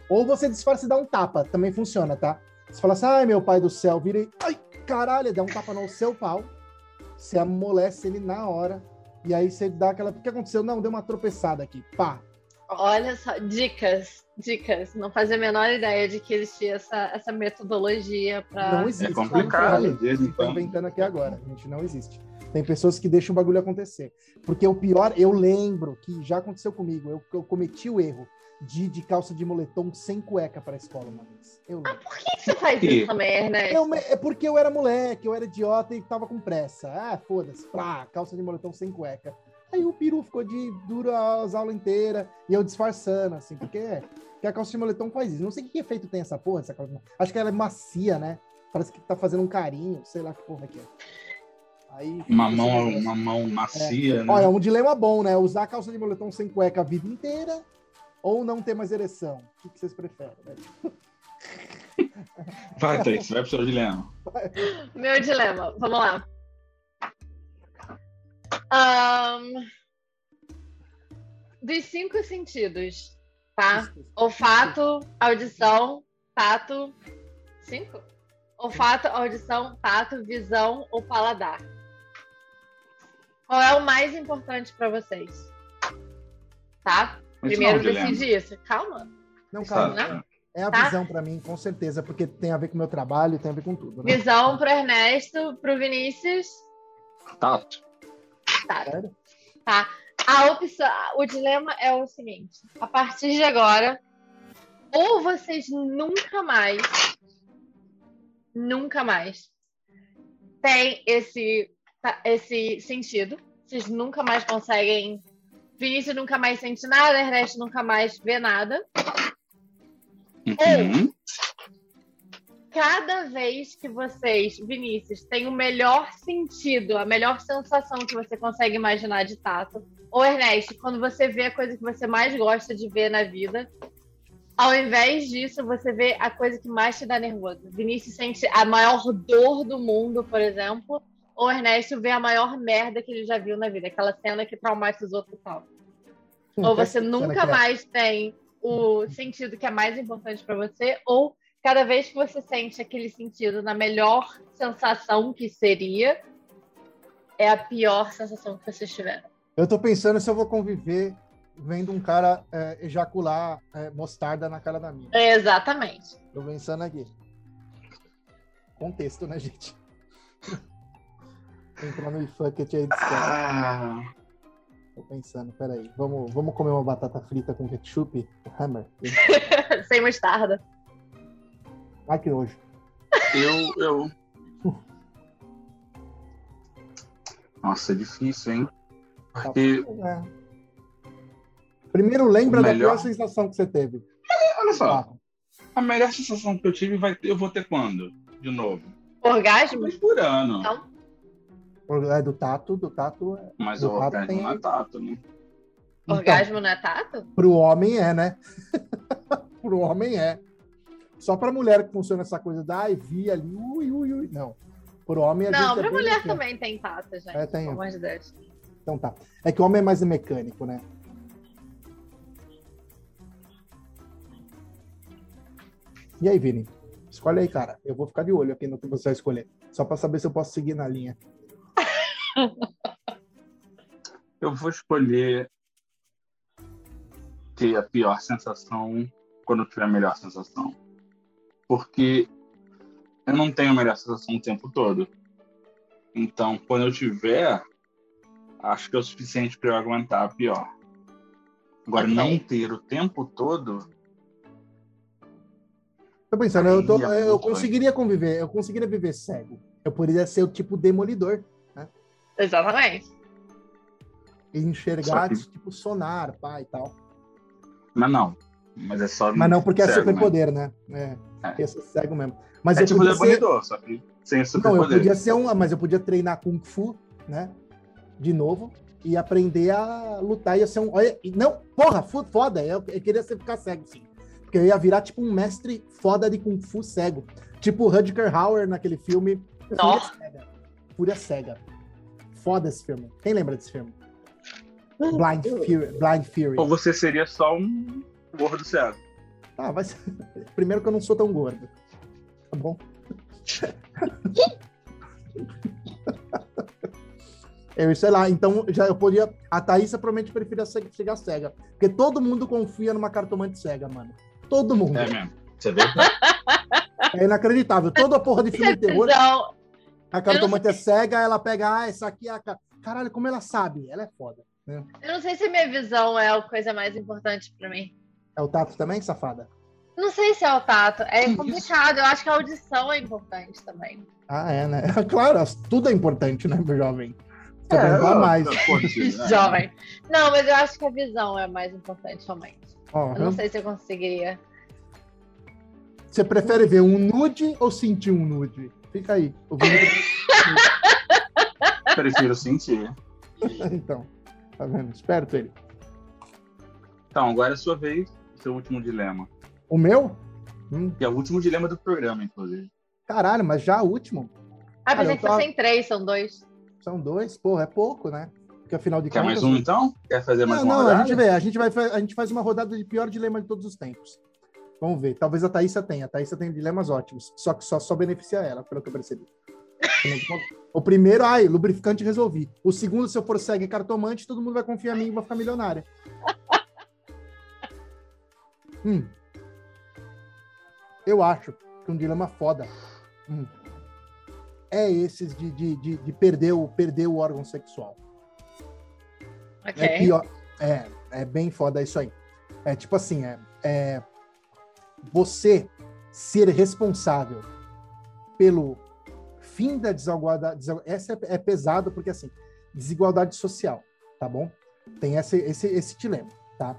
Ou você disfarça e dá um tapa, também funciona, tá? Você fala assim, ai meu pai do céu, vira e. Ai, caralho, dá um tapa no seu pau. Você amolece ele na hora. E aí você dá aquela. O que aconteceu? Não, deu uma tropeçada aqui. Pá. Olha só, dicas, dicas. Não fazia a menor ideia de que existia essa, essa metodologia para. Não existe. É complicado, quando. inventando aqui agora. A gente não existe. Tem pessoas que deixam o bagulho acontecer. Porque o pior, eu lembro que já aconteceu comigo. Eu, eu cometi o erro de de calça de moletom sem cueca para a escola uma vez. Eu lembro. Por que você faz isso também, Ernesto? Mas é porque eu era moleque, eu era idiota e tava com pressa. Ah, foda-se, plá, calça de moletom sem cueca. Aí o peru ficou de duro as aulas inteiras e eu disfarçando, assim, porque, porque a calça de moletom faz isso. Não sei que efeito tem essa porra, essa calça. de moletom. Acho que ela é macia, né? Parece que tá fazendo um carinho, sei lá que porra que é. Aí, Uma esse mão, uma mão macia, né? Olha, um dilema bom, né? Usar a calça de moletom sem cueca a vida inteira ou não ter mais ereção. O que, vocês preferem? né? Vai, Thaís, vai pro seu dilema. Meu dilema, vamos lá. Ahn, dos cinco sentidos, tá? Olfato, audição, tato. Cinco? Olfato, audição, tato, visão ou paladar. Qual é o mais importante para vocês? Tá? Mas Primeiro decide isso. Calma. Não, Tá, calma. Não? É a Tá. visão pra mim, com certeza, porque tem a ver com o meu trabalho, tem a ver com tudo, né? Visão pro Ernesto, pro Vinícius. Tato. Sério? Tá. A opção, o dilema é o seguinte: a partir de agora, ou vocês nunca mais, nunca mais tem esse, tá, esse sentido. Vocês nunca mais conseguem. Vinícius nunca mais sente nada, Ernesto nunca mais vê nada. Uhum. Cada vez que vocês, Vinícius, têm o melhor sentido, a melhor sensação que você consegue imaginar de tato, ou Ernesto, quando você vê a coisa que você mais gosta de ver na vida, ao invés disso, você vê a coisa que mais te dá nervoso. Vinícius sente a maior dor do mundo, por exemplo, ou Ernesto vê a maior merda que ele já viu na vida, aquela cena que traumatizou total. Ou você nunca mais tem o sentido que é mais importante para você, ou cada vez que você sente aquele sentido na melhor sensação que seria, é a pior sensação que vocês tiveram. Eu tô pensando se eu vou conviver vendo um cara é, ejacular é, mostarda na cara da minha. Exatamente. Tô pensando aqui. Contexto, né, gente? Entrar no iFucket aí. Ah, Tô pensando, peraí. Vamos, vamos comer uma batata frita com ketchup? Hammer. Sem mostarda. Ai, que nojo. eu, eu. Nossa, é difícil, hein? Porque, É. Primeiro, lembra O da melhor- pior sensação que você teve. olha só, Ah, a melhor sensação que eu tive vai ter, eu vou ter quando? De novo? Orgasmo? Mas por ano. Não. É do tato, do tato. é- Mas do o tato orgasmo tem- não é tato, né? Então, Orgasmo não é tato? pro homem é, né? pro homem é. Só pra mulher que funciona essa coisa da ai, vi ali, ui, ui, ui. Não. Pro homem a Não, gente é pra bem mulher também tem tato, gente. É, tem. Pelo amor de Deus. Então tá. É que o homem é mais mecânico, né? E aí, Vini? Escolhe aí, cara. Eu vou ficar de olho aqui no que você vai escolher. Só pra saber se eu posso seguir na linha. Eu vou escolher ter a pior sensação quando eu tiver a melhor sensação. Porque eu não tenho a melhor sensação o tempo todo. Então, quando eu tiver, acho que é o suficiente para eu aguentar a pior. Agora, Ok. não ter o tempo todo, Tô pensando, eu, tô- Aí, eu conseguiria conviver, eu conseguiria viver cego. Eu poderia ser o tipo demolidor Exatamente. e enxergar que- tipo sonar, pá e tal. mas não. Mas é só. Mas não porque é superpoder, né? É, É. ser cego mesmo. Mas É eu tipo podia ser, só que sem não, eu superpoder. podia ser um, mas eu podia treinar kung fu, né? De novo e aprender a lutar ia ser um, olha, não, porra, foda, eu, eu queria ser ficar cego, sim. Porque eu ia virar tipo um mestre foda de kung fu cego, tipo o Rutger Hauer naquele filme. Fúria Cega. Fúria Cega. Foda esse filme. Quem lembra desse filme? Blind Fury. Blind Fury. Ou você seria só um gordo cego. Ah, vai ser... Primeiro que eu não sou tão gordo. Tá bom? Eu sei lá, então já eu podia. A Thaísa provavelmente preferia chegar cega. Porque todo mundo confia numa cartomante cega, mano. Todo mundo. É mesmo. Você vê? É inacreditável. Toda porra de filme de terror, Então, a cartomante é cega, ela pega, ah, essa aqui é a. ca- Caralho, como ela sabe? Ela é foda. eu não sei se minha visão é a coisa mais importante pra mim. É o tato também, safada? Não sei se é o tato. É Que complicado. Eu acho que a audição é importante também. Ah, é, né? Claro, tudo é importante, né, meu jovem? Você É, eu- mais. eu- né? Jovem. Não, mas eu acho que a visão é a mais importante, realmente. Ó, Eu não sei se eu conseguiria. Você prefere ver um nude ou sentir um nude? Fica aí. Prefiro sentir. então, tá vendo? Esperto ele. Então, agora é a sua vez, seu último dilema. O meu? Hum, Que é o último dilema do programa, inclusive. caralho, mas já o último? Ah, pensei que tô- fossem três, são dois. São dois? Porra, é pouco, né? Porque afinal de Quer contas. mais um, então? Quer fazer mais Não, uma não, rodada? a gente vê. A gente, vai, a gente faz uma rodada de pior dilema de todos os tempos. Vamos ver. Talvez a Thaísa tenha. A Thaísa tem dilemas ótimos. Só que só, só beneficia ela, pelo que eu percebi. O primeiro, ai, lubrificante resolvi. O segundo, se eu for cego e cartomante, todo mundo vai confiar em mim e vou ficar milionária. Hum. Eu acho que um dilema foda hum, é esses de, de, de, de perder, o, perder o órgão sexual. Ok. É pior. É, é bem foda isso aí. É tipo assim, é, é você ser responsável pelo fim da desigualdade. desigual- Essa é, é pesado porque assim, desigualdade social, tá bom? Tem esse, esse, esse dilema, tá?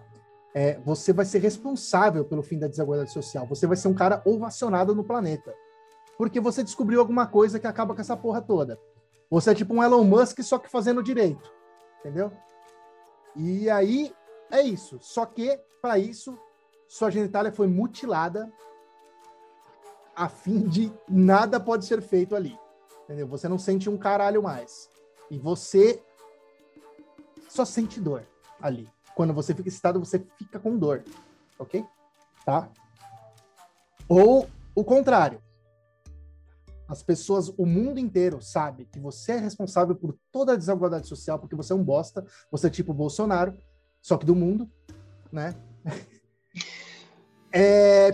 É, você vai ser responsável pelo fim da desigualdade social. Você vai ser um cara ovacionado no planeta. Porque você descobriu alguma coisa que acaba com essa porra toda. Você é tipo um Elon Musk, só que fazendo direito. Entendeu? E aí é isso. Só que, para isso, sua genitália foi mutilada a fim de nada pode ser feito ali. Entendeu? Você não sente um caralho mais. E você só sente dor ali. Quando você fica excitado, você fica com dor. Ok? Tá? Ou o contrário. As pessoas, o mundo inteiro sabe que você é responsável por toda a desigualdade social, porque você é um bosta, você é tipo Bolsonaro, só que do mundo, né? É,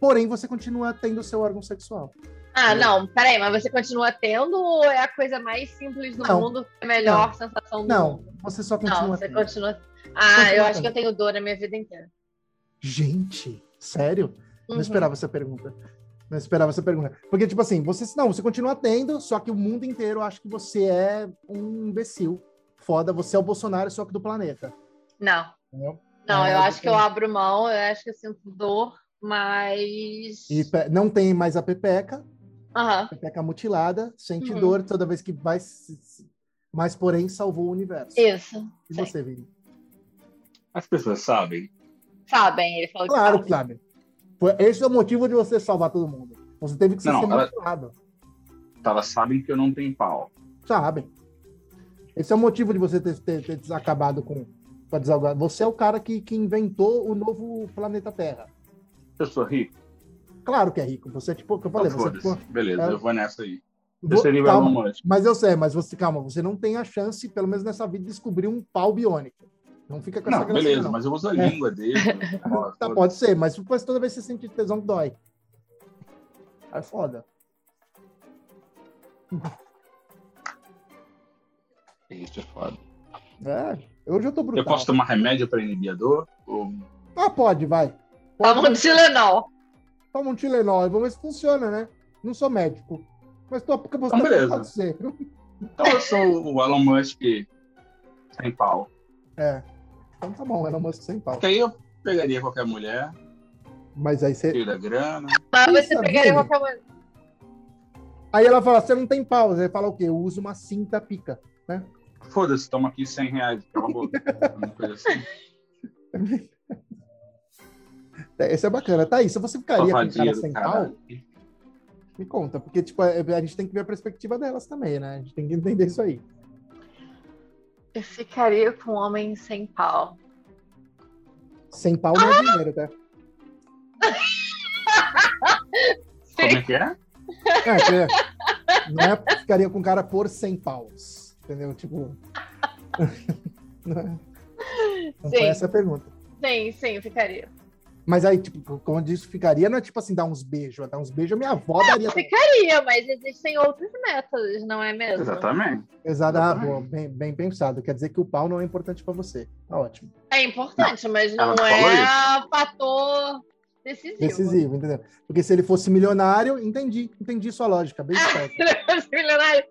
porém, você continua tendo seu órgão sexual. Ah, não, peraí, mas você continua tendo ou é a coisa mais simples do Não. mundo, a melhor sensação do Não, mundo? você só continua Não, você tendo. continua. Ah, Continua eu acho que eu tenho dor a minha vida inteira. Gente, sério? Não Uhum. esperava essa pergunta. Não esperava essa pergunta. Porque, tipo assim, você não, você continua tendo, só que o mundo inteiro acha que você é um imbecil. Foda, você é o Bolsonaro, só que do planeta. Não, Entendeu? Não, É, eu eu acho que eu tenho. abro mão, eu acho que eu sinto dor, mas. E não tem mais a pepeca, Aham. pepeca mutilada, sente Uhum. dor toda vez que vai. Mas, porém, salvou o universo. Isso. E sim. você, Vini? As pessoas sabem. Sabem, ele falou que Claro sabe. que sabe. Foi- Esse é o motivo de você salvar todo mundo. Você teve que ser Não, ela- mutilado. Elas sabem que eu não tenho pau. Sabem. Esse é o motivo de você ter, ter, ter acabado com, com a desigualdade. Você é o cara que, que inventou o novo planeta Terra. Eu sou rico. Claro que é rico. Você é tipo, que eu falei, você é tipo. Beleza, é- eu vou nessa aí. Eu Vou- seria o calma, Elon. Mas eu sei, mas você, calma, você não tem a chance, pelo menos nessa vida, de descobrir um pau biônico. Não fica com essa Não, gracinha, beleza, não. mas eu uso a língua dele. Ó, Tá, pode ser, mas depois toda vez que você sente tesão, dói. Aí é foda. Isso é foda. É, hoje eu tô brutal. Eu posso tomar remédio para inibir a dor? Ou... Ah, pode, vai. Toma um Tilenol. Toma um Tilenol, vamos ver se funciona, né? Não sou médico. Mas tô, porque você Então, beleza. pode ser. Então eu sou o Elon Musk sem pau. É. Então tá bom, Elon Musk sem pau. Porque aí eu pegaria qualquer mulher, Mas aí você. da grana. Mas Isso, você pegaria qualquer coisa. Aí ela fala, você não tem pau. Você fala o quê? Eu uso uma cinta pica. Foda-se, toma aqui 100 reais. Cala a boca. Uma coisa assim. É, Esse é bacana. Tá aí, se você ficaria com um cara sem pau, me conta. Porque, tipo, a a gente tem que ver a perspectiva delas também, né? A gente tem que entender isso aí. Eu ficaria com um homem sem pau. Sem pau não é dinheiro, tá? Como é que é? É, que não é ficaria com o cara por 100 paus. Entendeu? Tipo. Não, é- não foi essa a pergunta. Sim, sim, eu ficaria. Mas aí, tipo, como eu disse, ficaria, não é tipo assim, dar uns beijos. Dar uns beijos, minha avó daria. também. Ficaria, mas existem outros métodos, não é mesmo? Exatamente. Exato, ah, Exatamente. boa, bem, bem pensado. Quer dizer que o pau não é importante pra você. Tá ótimo. É importante, mas Ela não não é fator decisivo. Decisivo, entendeu? Porque se ele fosse milionário, entendi, entendi sua lógica, bem esperto. Milionário.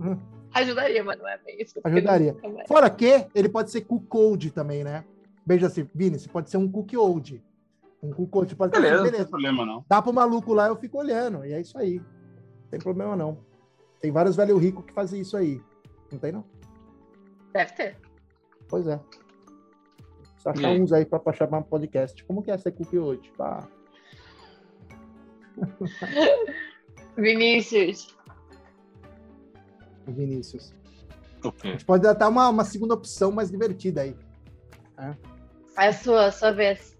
Hum. Ajudaria, mas não é bem isso. Ajudaria. Fora que ele pode ser cook também, né? Veja assim, Vini, você pode ser um cook old. Um cook old pode ser Beleza, assim, não tem beleza. problema não. Dá pro maluco lá, eu fico olhando. E é isso aí. Não tem problema não. Tem vários velhos ricos que fazem isso aí. Não tem, não? Deve ter. Pois é. Só achar aí? uns aí pra, pra chamar um podcast. Como que é ser cook hoje? Tá. Vinícius. Vinícius. O A gente pode dar uma, uma segunda opção mais divertida aí. É a sua, sua vez.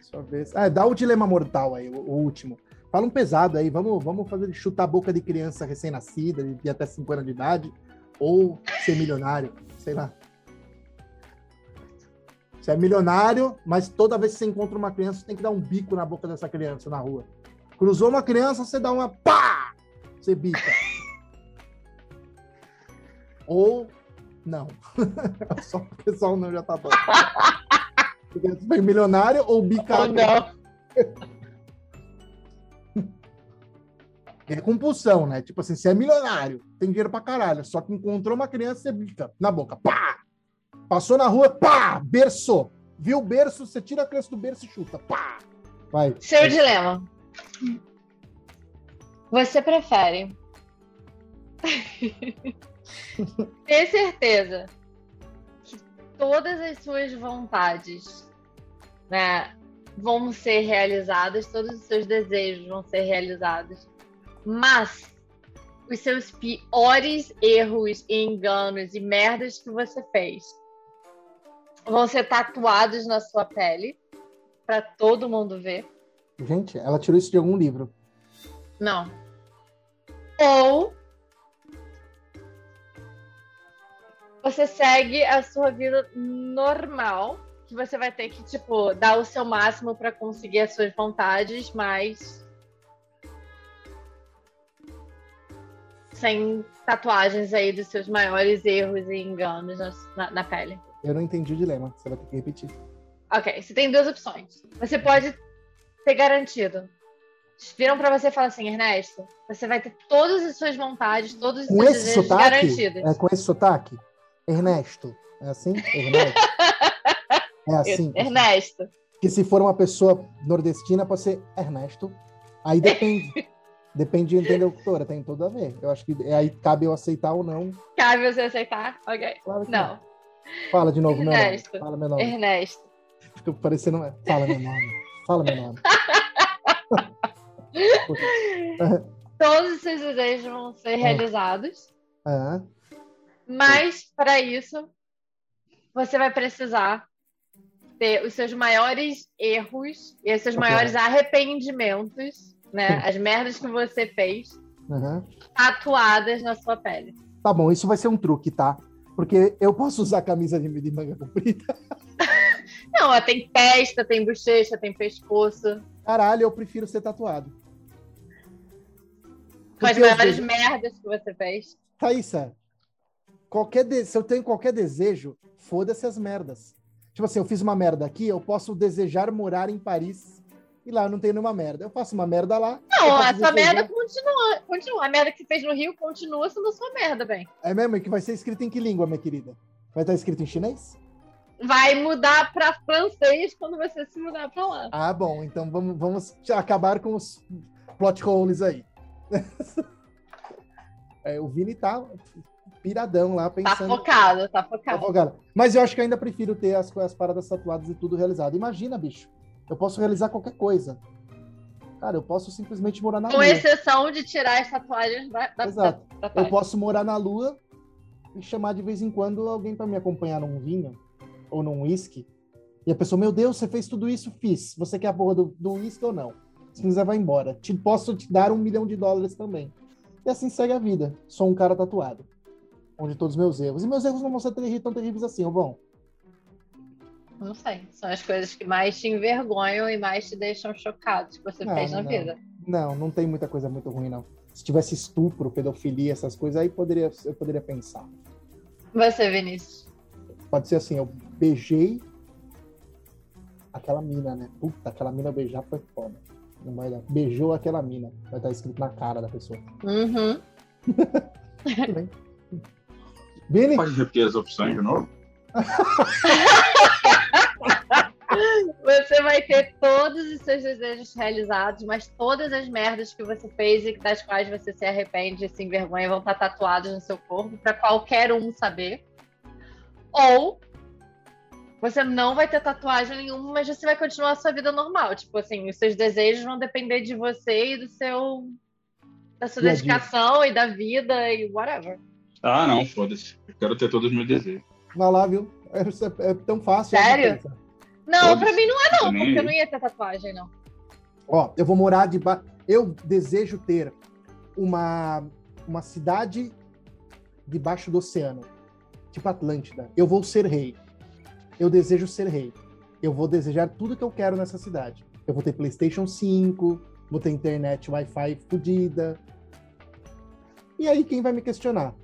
Sua vez. Ah, dá o dilema mortal aí, o, o último. Fala um pesado aí. Vamos, vamos fazer chutar a boca de criança recém-nascida, de, de até 5 anos de idade. Ou ser milionário. Sei lá. Você é milionário, mas toda vez que você encontra uma criança, você tem que dar um bico na boca dessa criança na rua. Cruzou uma criança, você dá uma pá! Você bica. Ou não. Só o não já tá bom. Você foi milionário ou? Ou não. É compulsão, né? Tipo assim, você é milionário, tem dinheiro pra caralho, só que encontrou uma criança, você bica na boca, pá! Passou na rua, pá! Berçou. Viu o berço, você tira a criança do berço e chuta, pá! Vai. Seu dilema. Você prefere ter certeza que todas as suas vontades né, vão ser realizadas, todos os seus desejos vão ser realizados, mas os seus piores erros e enganos e merdas que você fez vão ser tatuados na sua pele para todo mundo ver. Gente, ela tirou isso de algum livro. Não. Ou você segue a sua vida normal, que você vai ter que, tipo, dar o seu máximo pra conseguir as suas vontades, mas sem tatuagens aí dos seus maiores erros e enganos na, na- pele. Eu não entendi o dilema, você vai ter que repetir. Ok, você tem duas opções. Você pode ter garantido. Viram pra você e falam assim, Ernesto, você vai ter todas as suas vontades, todos os Com seus desejos sotaque? garantidos. É com esse sotaque? Ernesto. É assim? Ernesto. É assim. Ernesto. Que se for uma pessoa nordestina, pode ser Ernesto. Aí depende. depende de entender a doutora, tem tudo a ver. Eu acho que aí cabe eu aceitar ou não. Cabe você aceitar? Ok. Claro que Não. Fala de novo meu nome. Ernesto. Fala meu nome. Ernesto. Fica parecendo. Fala meu nome. Fala meu nome. Todos os seus desejos vão ser realizados, Ah, mas para isso você vai precisar ter os seus maiores erros e os seus Ok. maiores arrependimentos, né? As merdas que você fez, Uhum. tatuadas na sua pele. Tá bom, isso vai ser um truque, tá? Porque eu posso usar camisa de, de manga comprida. Não, ó, tem testa, tem bochecha, tem pescoço. Caralho, eu prefiro ser tatuado. Com as Porque maiores vejo- merdas que você fez. Thaísa, qualquer de- se eu tenho qualquer desejo, foda-se as merdas. Tipo assim, eu fiz uma merda aqui, eu posso desejar morar em Paris e lá eu não tenho nenhuma merda. Eu faço uma merda lá. Não, a sua merda continua, continua. A merda que você fez no Rio continua sendo a sua merda, bem. É mesmo? E que vai ser escrito em que língua, minha querida? Vai estar escrito em chinês? Vai mudar pra francês quando você se mudar pra lá. Ah, bom. Então vamos, vamos acabar com os plot holes aí. É, o Vini tá piradão lá Tá pensando. focado, tá Tá focado. focado. Mas eu acho que ainda prefiro ter as, as paradas tatuadas e tudo realizado. Imagina, bicho. Eu posso realizar qualquer coisa. Cara, eu posso simplesmente morar na Com lua. exceção de tirar as tatuagens da, da, Exato. da Eu tatuagem. posso morar na lua e chamar de vez em quando alguém para me acompanhar num vinho ou num uísque. E a pessoa, meu Deus, você fez tudo isso? Fiz. Você quer a porra do do uísque ou não? Se quiser, vai embora. Te, posso te dar um milhão de dólares também. E assim segue a vida. Sou um cara tatuado. Onde todos os meus erros. E meus erros não vão ser terri- tão terríveis assim, ou vão? Não sei. São as coisas que mais te envergonham e mais te deixam chocado que você Não, fez na não. vida. Não, não tem muita coisa muito ruim, não. Se tivesse estupro, pedofilia, essas coisas, aí poderia, eu poderia pensar. Você, Vinícius. Pode ser assim, eu beijei aquela mina, né? Puta, aquela mina beijar foi foda. Não vai dar. Beijou aquela mina. Vai estar escrito na cara da pessoa. Uhum. Tudo bem. Vini, Pode repetir as opções de novo? Você vai ter todos os seus desejos realizados, mas todas as merdas que você fez e das quais você se arrepende e se envergonha vão estar tatuadas no seu corpo para qualquer um saber. Ou você não vai ter tatuagem nenhuma, mas você vai continuar a sua vida normal. Tipo assim, os seus desejos vão depender de você e do seu da sua dedicação e da vida e whatever. Ah, não, foda-se. Eu quero ter todos os meus desejos. vai lá, viu? É, é tão fácil. Sério? pensa. Não, pra mim não é não, porque eu não ia ter tatuagem, não. Ó, eu vou morar de ba... Eu desejo ter uma, uma cidade debaixo do oceano, tipo Atlântida. Eu vou ser rei. Eu desejo ser rei. Eu vou desejar tudo que eu quero nessa cidade. Eu vou ter PlayStation 5, vou ter internet Wi-Fi fodida. E aí, quem vai me questionar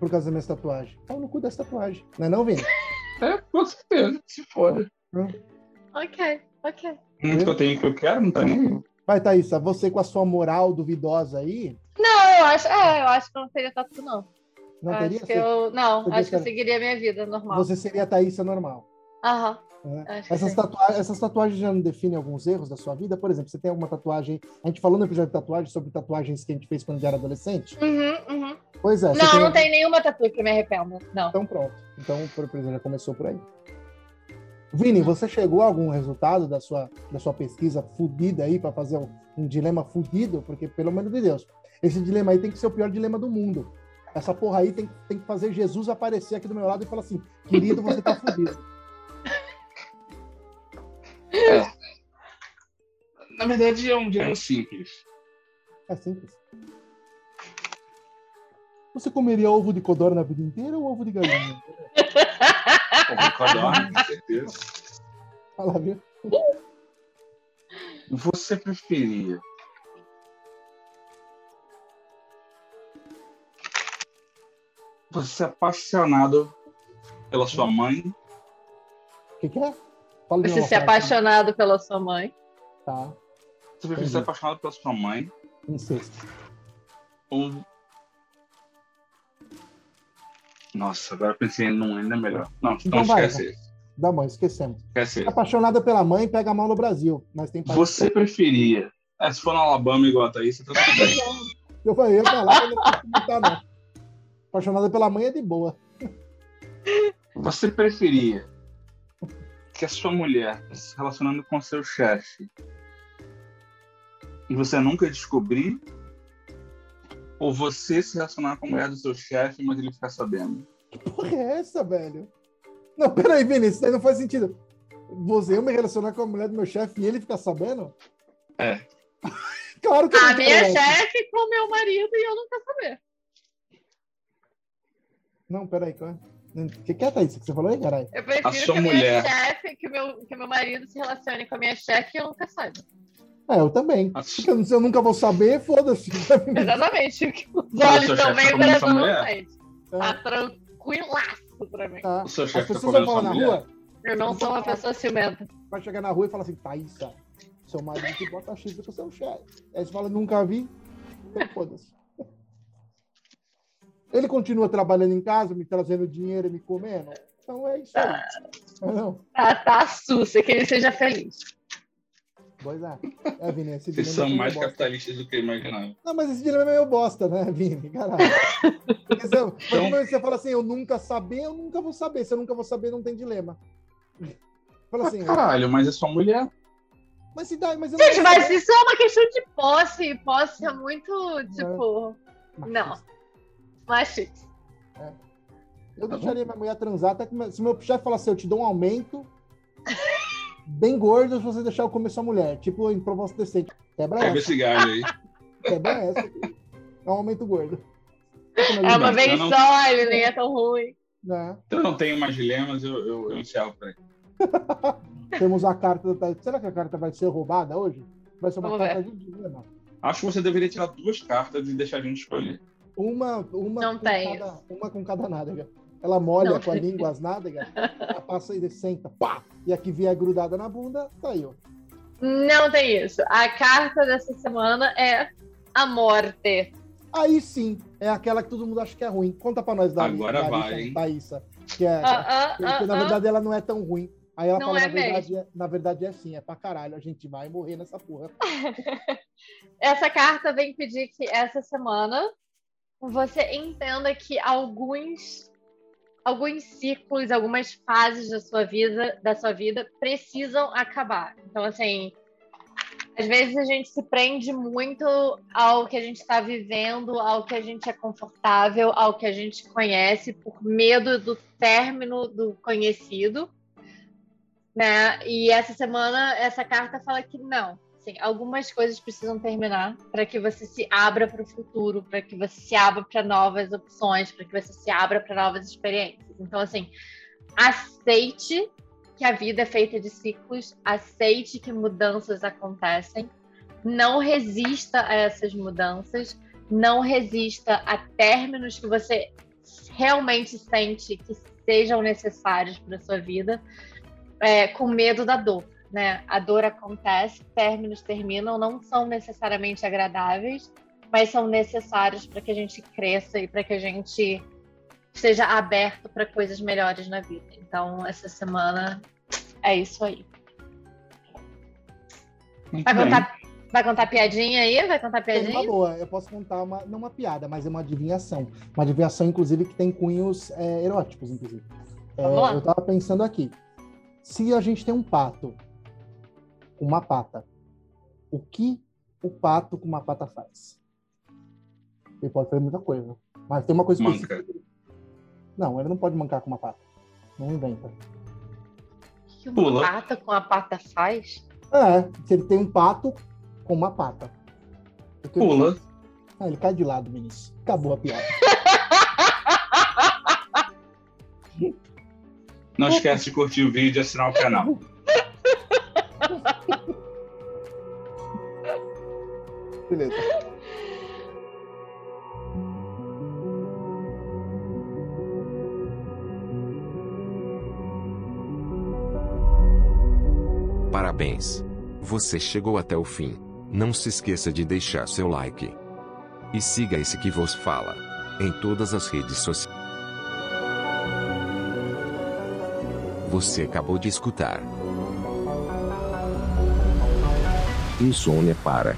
por causa das minhas tatuagens? Pau no cu dessa tatuagem. Não é não, Vini? É, com certeza. Se foda. Ok, ok. Muito que eu tenho que eu quero, não tá nem. Vai, Thaísa, você com a sua moral duvidosa aí, Não, eu acho, é, eu acho que eu não teria tatu, não. não Eu teria? acho que eu, não, você acho que eu seguiria a minha vida normal. Você seria a Thaísa normal. Aham. que Essas, tatua- essas tatuagens já não definem alguns erros da sua vida? Por exemplo, você tem alguma tatuagem. A gente falou no episódio de tatuagem sobre tatuagens que a gente fez quando era adolescente? Uhum, uhum. Pois é. Não, tem- não tem nenhuma tatu que me arrependa. Não. Então pronto. Então, por exemplo, já começou por aí. Vini, você chegou a algum resultado da sua, da sua pesquisa fudida aí para fazer um, um dilema fudido? Porque, pelo menos de Deus, esse dilema aí tem que ser o pior dilema do mundo. Essa porra aí tem, tem que fazer Jesus aparecer aqui do meu lado e falar assim: querido, você tá fudido. Na verdade, é um dilema simples. É simples. Você comeria ovo de codorna na vida inteira ou ovo de galinha? Como codorna, com certeza. Fala, viu? Você preferia você ser apaixonado pela sua mãe O que, que é? Fala de Você ser fala. apaixonado pela sua mãe. Tá. Você preferia ser apaixonado pela sua mãe Incesto. ou. Nossa, agora pensei num ainda melhor. Não, Então não vai, esquece esse. Da mãe, esquecemos. Esquece. Apaixonada pela mãe, pega a mão no Brasil. Mas tem Você preferia. É, se for no Alabama igual a Thaís, você tá tudo bem. Eu falei, eu falar, eu não posso comentar, não. Apaixonada pela mãe é de boa. Você preferia que a sua mulher tá se relacionando com seu chefe e você nunca descobrir? Ou você se relacionar com a mulher do seu chefe, mas ele ficar sabendo? Que porra é essa, velho? Não, peraí, Vinícius, isso aí não faz sentido. Você eu me relacionar com a mulher do meu chefe e ele ficar sabendo? É. claro que eu A não minha quero chefe com meu marido e eu nunca saber. Não, peraí. qual é? O que, que é, Thaís? que você falou aí, caralho? Eu prefiro A sua que a minha mulher. chefe, que o meu, que o meu marido se relacione com a minha chefe e eu nunca saiba. É, eu também. A Porque eu não- se eu nunca vou saber, foda-se. Exatamente. Os olhos sua mulher? vocês. Tá tranquilaço pra mim. Tá. O seu As chefe tá pessoas vão falar na mulher? rua, Eu não sou uma pessoa ciumenta. vai chegar na rua e falar assim, Thaísa, seu marido que bota chifre com seu chefe. Aí você fala, nunca vi, então foda-se. Ele continua trabalhando em casa, me trazendo dinheiro e me comendo. Então é isso aí. Não, Tá, tá sussa, que ele seja feliz. Pois é. É, Vini, esse Vocês são é mais bosta. capitalistas do que eu imaginava. Não, mas esse dilema é meio bosta, né, Vini? Caralho. Porque você, Então- você fala assim, eu nunca saber, eu nunca vou saber. Se eu nunca vou saber, não tem dilema. Fala assim, Caralho, mas é sua mulher. mas se dá, mas eu não Gente, mas saber. isso é uma questão de posse. Posse é muito, tipo, não. Machista. machista. Eu Tá deixaria minha mulher transar até que se meu chefe falar assim, eu te dou um aumento bem gordo se você deixar eu comer sua mulher. Tipo, em proposta decente. Quebra Pega essa. esse galho aí. Quebra essa. É um aumento gordo. É uma vez não- só, ele nem é tão ruim. Né? Então eu não tenho mais dilemas, eu, eu, eu encerro por aí. Temos a carta da Será que a carta vai ser roubada hoje? Vai ser uma Vamos carta de dilema. Acho que você deveria tirar duas cartas e deixar a gente escolher. Uma, uma, Não com tem cada, uma com cada nádega. Ela molha Não com a língua as nádegas, ela passa e senta, pá! E a que vier grudada na bunda, tá aí, ó. Não tem isso. A carta dessa semana é a morte. Aí sim, é aquela que todo mundo acha que é ruim. Conta pra nós, Dali, Agora Larissa, vai, hein? Thaísa, que é, ah, porque ah, na ah. verdade ela não é tão ruim. Aí ela Não fala, é na, verdade, é, na verdade é sim, é pra caralho, a gente vai morrer nessa porra. Essa carta vem pedir que essa semana você entenda que alguns alguns ciclos, algumas fases da sua vida, da sua vida precisam acabar. Então assim, às vezes a gente se prende muito ao que a gente está vivendo, ao que a gente é confortável, ao que a gente conhece, por medo do término do conhecido, né? E essa semana essa carta fala que não, Sim, algumas coisas precisam terminar para que você se abra para o futuro, para que você se abra para novas opções, para que você se abra para novas experiências. Então, assim, aceite que a vida é feita de ciclos, aceite que mudanças acontecem, não resista a essas mudanças, não resista a términos que você realmente sente que sejam necessários para sua vida, é, com medo da dor né? A dor acontece, términos terminam, não são necessariamente agradáveis, mas são necessários para que a gente cresça e para que a gente esteja aberto para coisas melhores na vida. Então, essa semana é isso aí. Muito Vai bem. contar, vai contar piadinha aí? Vai contar Tem uma piadinha? boa, eu posso contar uma, não uma piada, mas é uma adivinhação. Uma adivinhação, inclusive, que tem cunhos é, eróticos, inclusive. É, eu tava pensando aqui. Se a gente tem um pato com uma pata, o que o pato com uma pata faz? Ele pode fazer muita coisa. Mas tem uma coisa Manca. específica. Não, ele não pode mancar com uma pata. Não inventa. O que uma Pula. pata com a pata faz? É, se ele tem um pato com uma pata. O que ele Pula. faz? Ah, ele cai de lado, Vinícius. Acabou a piada. Não esquece de curtir o vídeo e assinar o canal. Beleza. Parabéns! Você chegou até o fim. Não se esqueça de deixar seu like. E siga esse que vos fala. Em todas as redes sociais. Você acabou de escutar. Insônia para